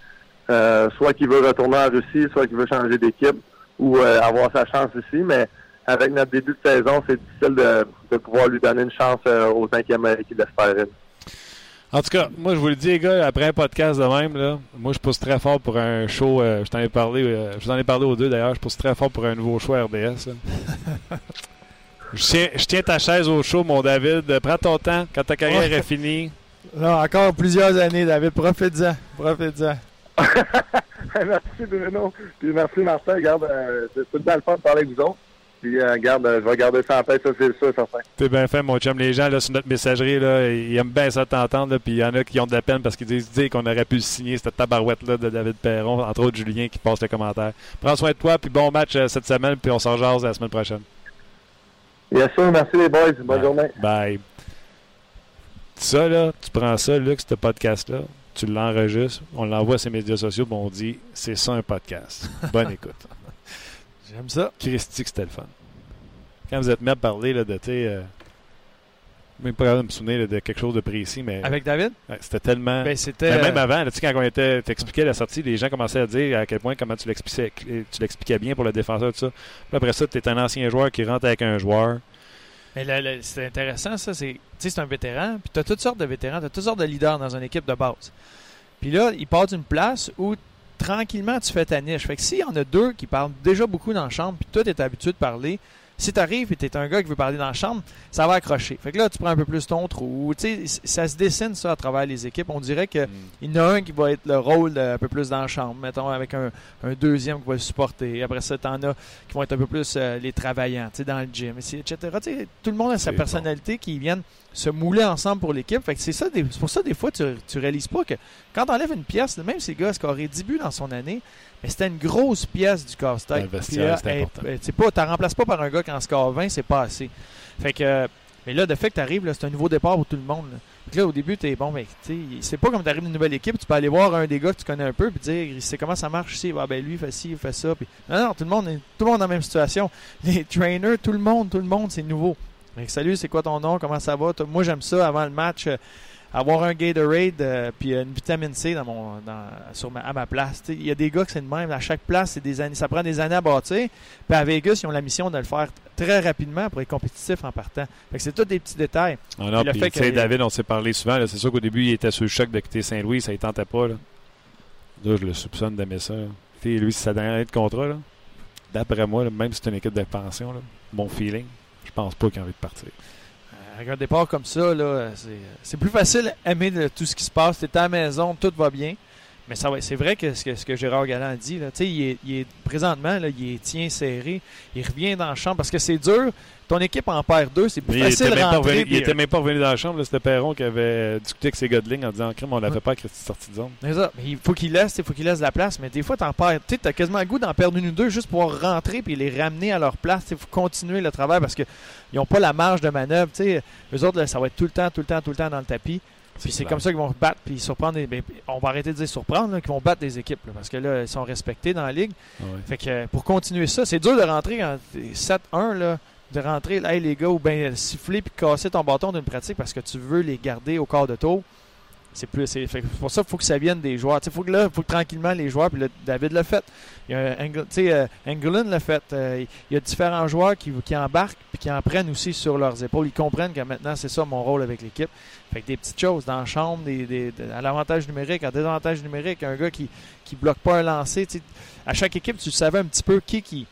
euh, soit qu'il veut retourner en Russie, soit qu'il veut changer d'équipe ou euh, avoir sa chance ici. Mais avec notre début de saison, c'est difficile de, de pouvoir lui donner une chance euh, au cinquième qu'il espérait. En tout cas, moi, je vous le dis, les gars, après un podcast de même, là, moi, je pousse très fort pour un show. euh, je t'en ai parlé, euh, je vous en ai parlé aux deux d'ailleurs. Je pousse très fort pour un nouveau show RDS. je, tiens, je tiens ta chaise au show, mon David. Prends ton temps. Quand ta carrière est finie, Là, encore plusieurs années, David. Profite-en. Profite-en. merci Bruno. Puis merci Martin. Regarde, euh, c'est tout le temps le fun de parler avec vous autres. Puis, euh, garde, euh, je vais garder ça en tête, ça, c'est sûr, certain. T'es bien fait, mon chum. Les gens là, sur notre messagerie, là, ils aiment bien ça t'entendre. Puis il y en a qui ont de la peine parce qu'ils disent, disent qu'on aurait pu signer, cette tabarouette-là de David Perron, entre autres Julien qui passe le commentaire. Prends soin de toi, puis bon match euh, cette semaine, puis on s'en jase la semaine prochaine. Bien sûr, merci les boys. Bonne journée. Bye. Ça, là, tu prends ça, Luc, ce podcast-là, tu l'enregistres, on l'envoie à ses médias sociaux, puis on dit, c'est ça un podcast. Bonne écoute. J'aime ça. Christy, que c'était le fun. Quand vous êtes mis à parler là, de, sais, euh, même pas capable de me souvenir de quelque chose de précis, mais Avec David? ouais, c'était tellement. Ben, c'était. Mais même avant, là, tu sais, quand on était, t'expliquais la sortie, les gens commençaient à dire à quel point comment tu l'expliquais, tu l'expliquais bien pour le défenseur, tout ça. Puis après ça, tu es un ancien joueur qui rentre avec un joueur. Mais là, là, c'est intéressant, ça. C'est, tu sais, c'est un vétéran, puis tu as toutes sortes de vétérans, tu as toutes sortes de leaders dans une équipe de base. Puis là, il part d'une place où tranquillement tu fais ta niche. Fait que s'il y en a deux qui parlent déjà beaucoup dans la chambre, puis toi, tu es habitué de parler, si tu arrives et tu es un gars qui veut parler dans la chambre, ça va accrocher. Fait que là, tu prends un peu plus ton trou. Tu sais, ça se dessine ça à travers les équipes. On dirait que il y en a un qui va être le rôle de- un peu plus dans la chambre, mettons, avec un, un deuxième qui va le supporter. Après ça, t'en as qui vont être un peu plus euh, les travaillants, tu sais, dans le gym, etc. Tu sais, tout le monde a sa personnalité qui viennent se mouler ensemble pour l'équipe. Fait que c'est ça, des- c'est pour ça, des fois, tu, tu réalises pas que quand t'enlèves une pièce, même si le gars a scoré 10 buts dans son année, mais c'était une grosse pièce du casse-tête. important. euh, tu pas, remplaces pas par un gars qui en score 20, c'est pas assez. Fait que, euh, mais là, de fait que t'arrives, là, c'est un nouveau départ pour tout le monde. Là. Là, au début, t'es bon, mais tu sais, c'est pas comme t'arrives d'une nouvelle équipe, tu peux aller voir un des gars que tu connais un peu, puis dire, c'est comment ça marche ici, ah, ben lui, il fait ci, il fait ça. Puis, non, non, tout le monde est tout le monde dans la même situation. Les trainers, tout le monde, tout le monde, c'est nouveau. Fait que, salut, c'est quoi ton nom, comment ça va? Moi, j'aime ça avant le match. Avoir un Gatorade euh, puis une vitamine C dans mon dans, sur ma, à ma place. Il y a des gars que c'est de même. À chaque place, c'est des années, ça prend des années à bâtir. Puis à Vegas, ils ont la mission de le faire très rapidement pour être compétitif en partant. Fait que c'est tous des petits détails. Ah non, le puis, fait que- David, on s'est parlé souvent. C'est sûr qu'au début, il était sur le choc de quitter Saint-Louis. Ça ne tentait pas. Là. Là, je le soupçonne d'aimer ça. sais, lui, c'est sa dernière année de contrat. là. D'après moi, là, même si c'est une équipe de pension, là, mon feeling, je pense pas qu'il a envie de partir. Avec un départ comme ça, c'est, plus facile d'aimer de tout ce qui se passe. T'es à la maison, tout va bien. Mais ça c'est vrai que ce que, ce que Gérard Galland dit, là, il est, il est- présentement, là, il est tient serré, il revient dans le champ parce que c'est dur. Ton équipe en perd deux, c'est plus Mais il facile était, de rentrer. revenu, il était même pas revenu dans la chambre. C'était Perron qui avait euh, discuté avec ses ligne en disant Crime, on l'avait pas avec cette sortie de zone. C'est ça. Mais il faut qu'il laisse, il faut qu'il laisse de la place. Mais des fois, t'en perds. Tu as quasiment le goût d'en perdre une ou deux juste pour rentrer puis les ramener à leur place. Il faut continuer le travail parce qu'ils n'ont pas la marge de manœuvre. T'sais. Eux autres, là, ça va être tout le temps, tout le temps, tout le temps dans le tapis. Puis c'est comme ça qu'ils vont battre puis surprendre. Des, ben, on va arrêter de dire surprendre, qu'ils vont battre des équipes. là, parce que là, ils sont respectés dans la ligue. Ah ouais. Fait que pour continuer ça, c'est dur de rentrer en 7-1, là, de rentrer, là, hey, les gars, ou bien siffler puis casser ton bâton d'une pratique parce que tu veux les garder au quart de tour. C'est plus, c'est pour ça qu'il faut que ça vienne des joueurs. Il faut que là, faut tranquillement les joueurs, puis là, David l'a fait. Il euh, l'a fait. Euh, il y a différents joueurs qui, qui embarquent puis qui en prennent aussi sur leurs épaules. Ils comprennent que maintenant, c'est ça mon rôle avec l'équipe. Fait que des petites choses dans la chambre, des, des- de- à l'avantage numérique, à désavantage numérique, un gars qui qui bloque pas un lancer. À chaque équipe, tu savais un petit peu qui qui,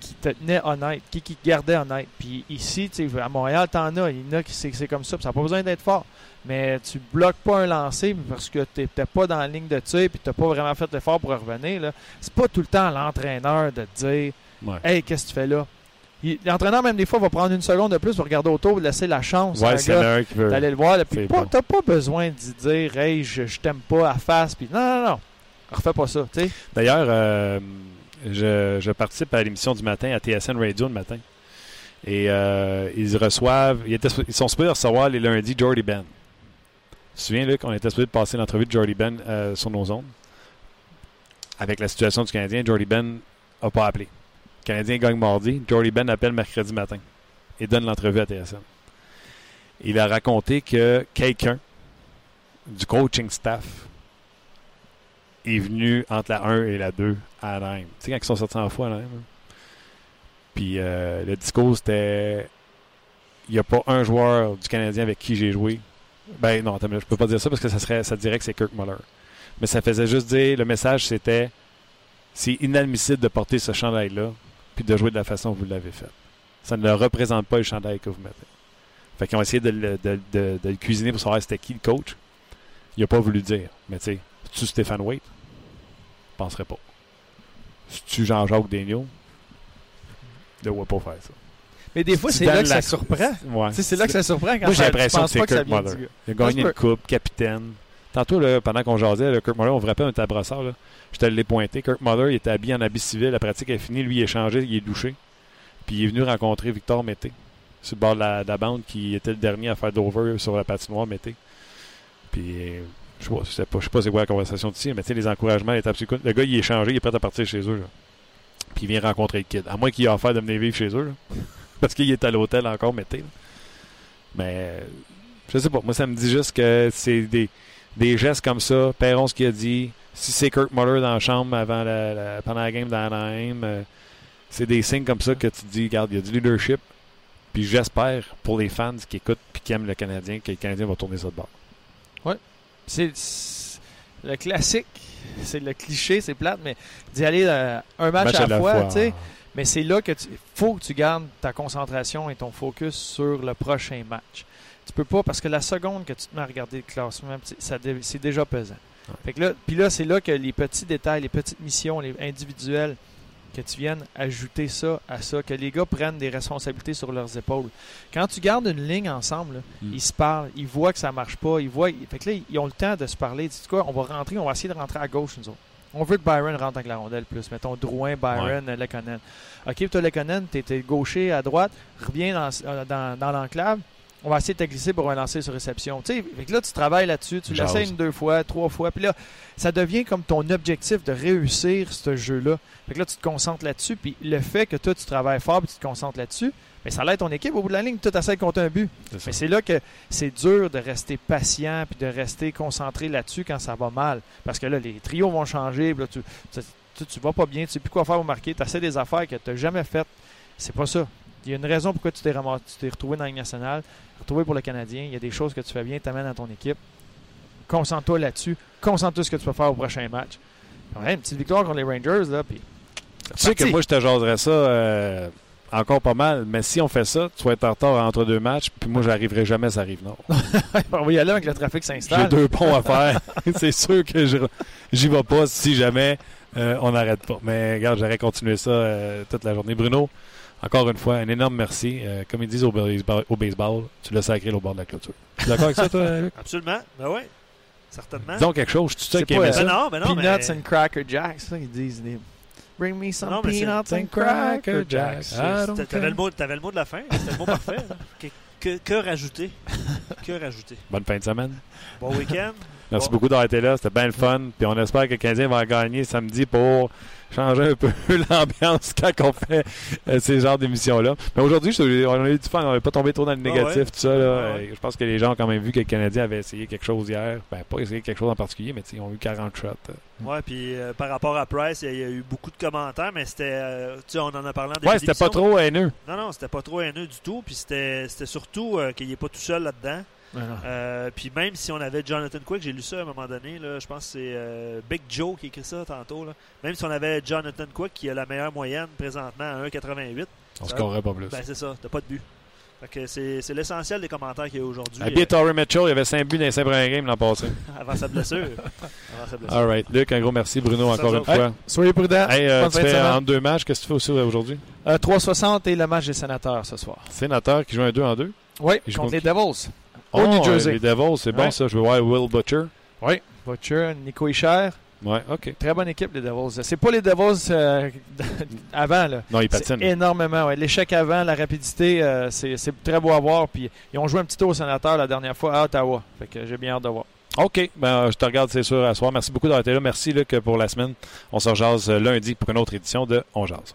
qui te tenait honnête, qui qui te gardait honnête. Puis ici, à Montréal, t'en as. Il y en a qui c'est c'est comme ça. ça n'a pas besoin d'être fort. Mais tu bloques pas un lancer parce que tu n'étais pas dans la ligne de tir puis tu n'as pas vraiment fait l'effort pour revenir. C'est pas tout le temps l'entraîneur de te dire Ouais. Hey, qu'est-ce que tu fais là? L'entraîneur, même des fois, va prendre une seconde de plus pour regarder autour et laisser la chance Ouais, d'aller le voir. Puis C'est pas- bon. t'as pas besoin d'y dire Hey, je, je t'aime pas à face. Puis non, non, non. Refais pas ça. tu sais. D'ailleurs, euh, je, je participe à l'émission du matin à TSN Radio le matin. Et euh, ils reçoivent. Ils, étaient, ils sont supposés recevoir les lundis Jordy Ben. Souviens, Luc, on était supposé passer l'entrevue de Jordy Ben euh, sur nos ondes. Avec la situation du Canadien, Jordy Ben n'a pas appelé. Le Canadien gagne mardi. Jordy Ben appelle mercredi matin et donne l'entrevue à TSN. Il a raconté que quelqu'un du coaching staff est venu entre la 1 et la 2 à Anaheim. Tu sais, quand ils sont sortis en fois à Anaheim. hein? Puis euh, le discours, c'était il n'y a pas un joueur du Canadien avec qui j'ai joué. Ben non, je peux pas dire ça parce que ça, serait, ça dirait que c'est Kirk Muller. Mais ça faisait juste dire, le message c'était c'est inadmissible de porter ce chandail-là puis de jouer de la façon que vous l'avez fait. Ça ne représente pas le chandail que vous mettez. Fait qu'ils ont essayé de le, de- de- cuisiner pour savoir c'était qui le coach. Il n'a pas voulu dire. Mais tu sais, tu Stéphane Waite? Je penserais pas. Si tu Jean-Jacques Daigneault? ne vois pas faire ça. Mais des fois, c'est là que ça surprend. Ouais. C'est là que ça surprend quand Moi, j'ai l'impression que c'est vient Muller. Il a gagné une coupe, capitaine. Tantôt, là, pendant qu'on jasait, là, Kurt Muller, on vous rappelle, on était à. Là. Je te l'ai pointé. Kurt Muller, il était habillé en habit civil. La pratique est finie. Lui, il est changé, il est douché. Puis il est venu rencontrer Victor Mété sur le bord de la, de la bande qui était le dernier à faire d'over sur la patinoire Mété. Puis je sais pas, je sais pas, c'est quoi la conversation d'ici, mais tu sais, les encouragements, les tapes le gars, il est changé, il est prêt à partir chez eux. là. Puis il vient rencontrer le kid. À moins qu'il ait offert de venir vivre chez eux. là. Parce qu'il est à l'hôtel encore. Mais euh, je sais pas. Moi, ça me dit juste que c'est des, des gestes comme ça. Perron, ce qu'il a dit. Si c'est Kurt Muller dans la chambre avant la, la- pendant la game d'Anaheim, euh, c'est des signes comme ça que tu te dis, regarde, il y a du leadership. Puis j'espère pour les fans qui écoutent et qui aiment le Canadien que le Canadien va tourner ça de bord. C'est c'est le classique, c'est le cliché, c'est plate, mais d'y aller euh, un match, à la fois, tu sais. Mais c'est là que tu faut que tu gardes ta concentration et ton focus sur le prochain match. Tu peux pas parce que la seconde que tu te mets à regarder le classement, c'est- déjà pesant. Fait que là, puis là, c'est là que les petits détails, les petites missions, les individuelles, que tu viennes ajouter ça à ça, que les gars prennent des responsabilités sur leurs épaules. Quand tu gardes une ligne ensemble, là, Mm. ils se parlent, ils voient que ça marche pas, ils voient, fait que là, ils ont le temps de se parler. Tu sais quoi, on va rentrer, on va essayer de rentrer à gauche nous autres. On veut que Byron rentre avec la rondelle plus. Mettons Drouin, Byron, euh, Lekonen. OK, toi, Lekonen, tu étais gaucher à droite, reviens dans, euh, dans, dans l'enclave. On va essayer de te glisser pour un lancer sur réception. Tu sais, fait que là, tu travailles là-dessus, tu l'essayes une, deux fois, trois fois, puis là, ça devient comme ton objectif de réussir ce jeu-là. Fait que là, tu te concentres là-dessus, puis le fait que toi, tu travailles fort, puis tu te concentres là-dessus, mais ça l'aide ton équipe au bout de la ligne, tout essaie de compter un but. Mais c'est là que c'est dur de rester patient puis de rester concentré là-dessus quand ça va mal. Parce que là, les trios vont changer. puis là, tu, tu, tu, vas pas bien, tu sais plus quoi faire au marquer. Tu essaies des affaires que tu n'as jamais faites. C'est pas ça. Il y a une raison pourquoi tu t'es tu t'es retrouvé dans la Ligue nationale, retrouvé pour le Canadien. Il y a des choses que tu fais bien, tu amènes à ton équipe. Concentre-toi là-dessus. Concentre-toi ce que tu vas faire au prochain match. Ouais, une petite victoire contre les Rangers, là, puis Tu sais que moi, je te jaserais ça euh, encore pas mal, mais si on fait ça, tu vas être en retard entre deux matchs, puis moi, j'arriverai jamais à ça rive nord. on va y aller avec le trafic J'ai s'installe. deux ponts à faire. c'est sûr que j'y vais pas si jamais euh, on n'arrête pas. Mais regarde, j'aurais continué ça euh, toute la journée. Bruno, encore une fois, un énorme merci. Euh, comme ils disent au baseball, au baseball, tu l'as sacré au bord de la clôture. Tu es d'accord avec ça, toi, Luc? Absolument. Ben oui. Certainement. Disons quelque chose. Tu sais C'est qui aimait ça? Ben non, ben non, Peanuts mais- and Cracker Jacks, ça qu'ils disent. les- Bring me some Non, c'est- peanuts and Cracker Jacks. T'avais le, mot- t'avais le mot de la fin. C'était le mot parfait. Que, que, que rajouter? Que rajouter? Bonne fin de semaine. Bon week-end. Merci Bon. beaucoup d'avoir été là. C'était bien le fun. Puis on espère que le Canadien va gagner samedi pour changer un peu l'ambiance quand on fait euh, ces genres d'émissions-là. Mais aujourd'hui, on a eu du fun. On n'est pas tombé trop dans le Ah négatif, ouais? tout ça. là. Ah ouais. Je pense que les gens ont quand même vu que le Canadien avait essayé quelque chose hier. Ben, pas essayé quelque chose en particulier, mais tu sais, ils ont eu 40 shots. Ouais, puis euh, par rapport à Price, il y a eu beaucoup de commentaires, mais c'était. euh, tu sais, on en a parlé en Ouais, c'était pas trop haineux. Non, non, c'était pas trop haineux du tout. Puis c'était c'était surtout euh, qu'il n'est pas tout seul là-dedans. Euh, puis même si on avait Jonathan Quick, j'ai lu ça à un moment donné, là, je pense que c'est euh, Big Joe qui écrit ça tantôt. Là. Même si on avait Jonathan Quick qui a la meilleure moyenne présentement à 1,88, On scorerait pas plus. ben c'est ça, t'as pas de but. C'est l'essentiel des commentaires qu'il y a aujourd'hui Habillé Torrey Mitchell, il y avait 5 buts dans les 5 premiers games l'an passé. euh, avant sa blessure. avant sa blessure. All right. Luc, un gros merci. Bruno, encore une fois. Soyez prudents. Hey, euh, tu fais entre deux matchs. Qu'est-ce que tu fais aussi aujourd'hui? Euh, 360 et le match des sénateurs ce soir. Sénateur qui joue un 2 en 2. Oui, contre jouent les Devils. Au Oh, New Jersey. Les Devils, c'est bon Ouais. ça. Je veux voir Will Butcher. Oui. Butcher, Nico Isher. Ouais, OK. Très bonne équipe, les Devils. C'est pas les Devils euh, avant, là. Non, il C'est patine. énormément. ouais. L'échec avant, la rapidité, euh, c'est très beau à voir. Puis ils ont joué un petit tour au sénateur la dernière fois à Ottawa. Fait que j'ai bien hâte de voir. OK. Ben, je te regarde, c'est sûr, à soir. Merci beaucoup d'avoir été là. Merci, Luc, pour la semaine. On se rejase euh, lundi pour une autre édition de On Jase.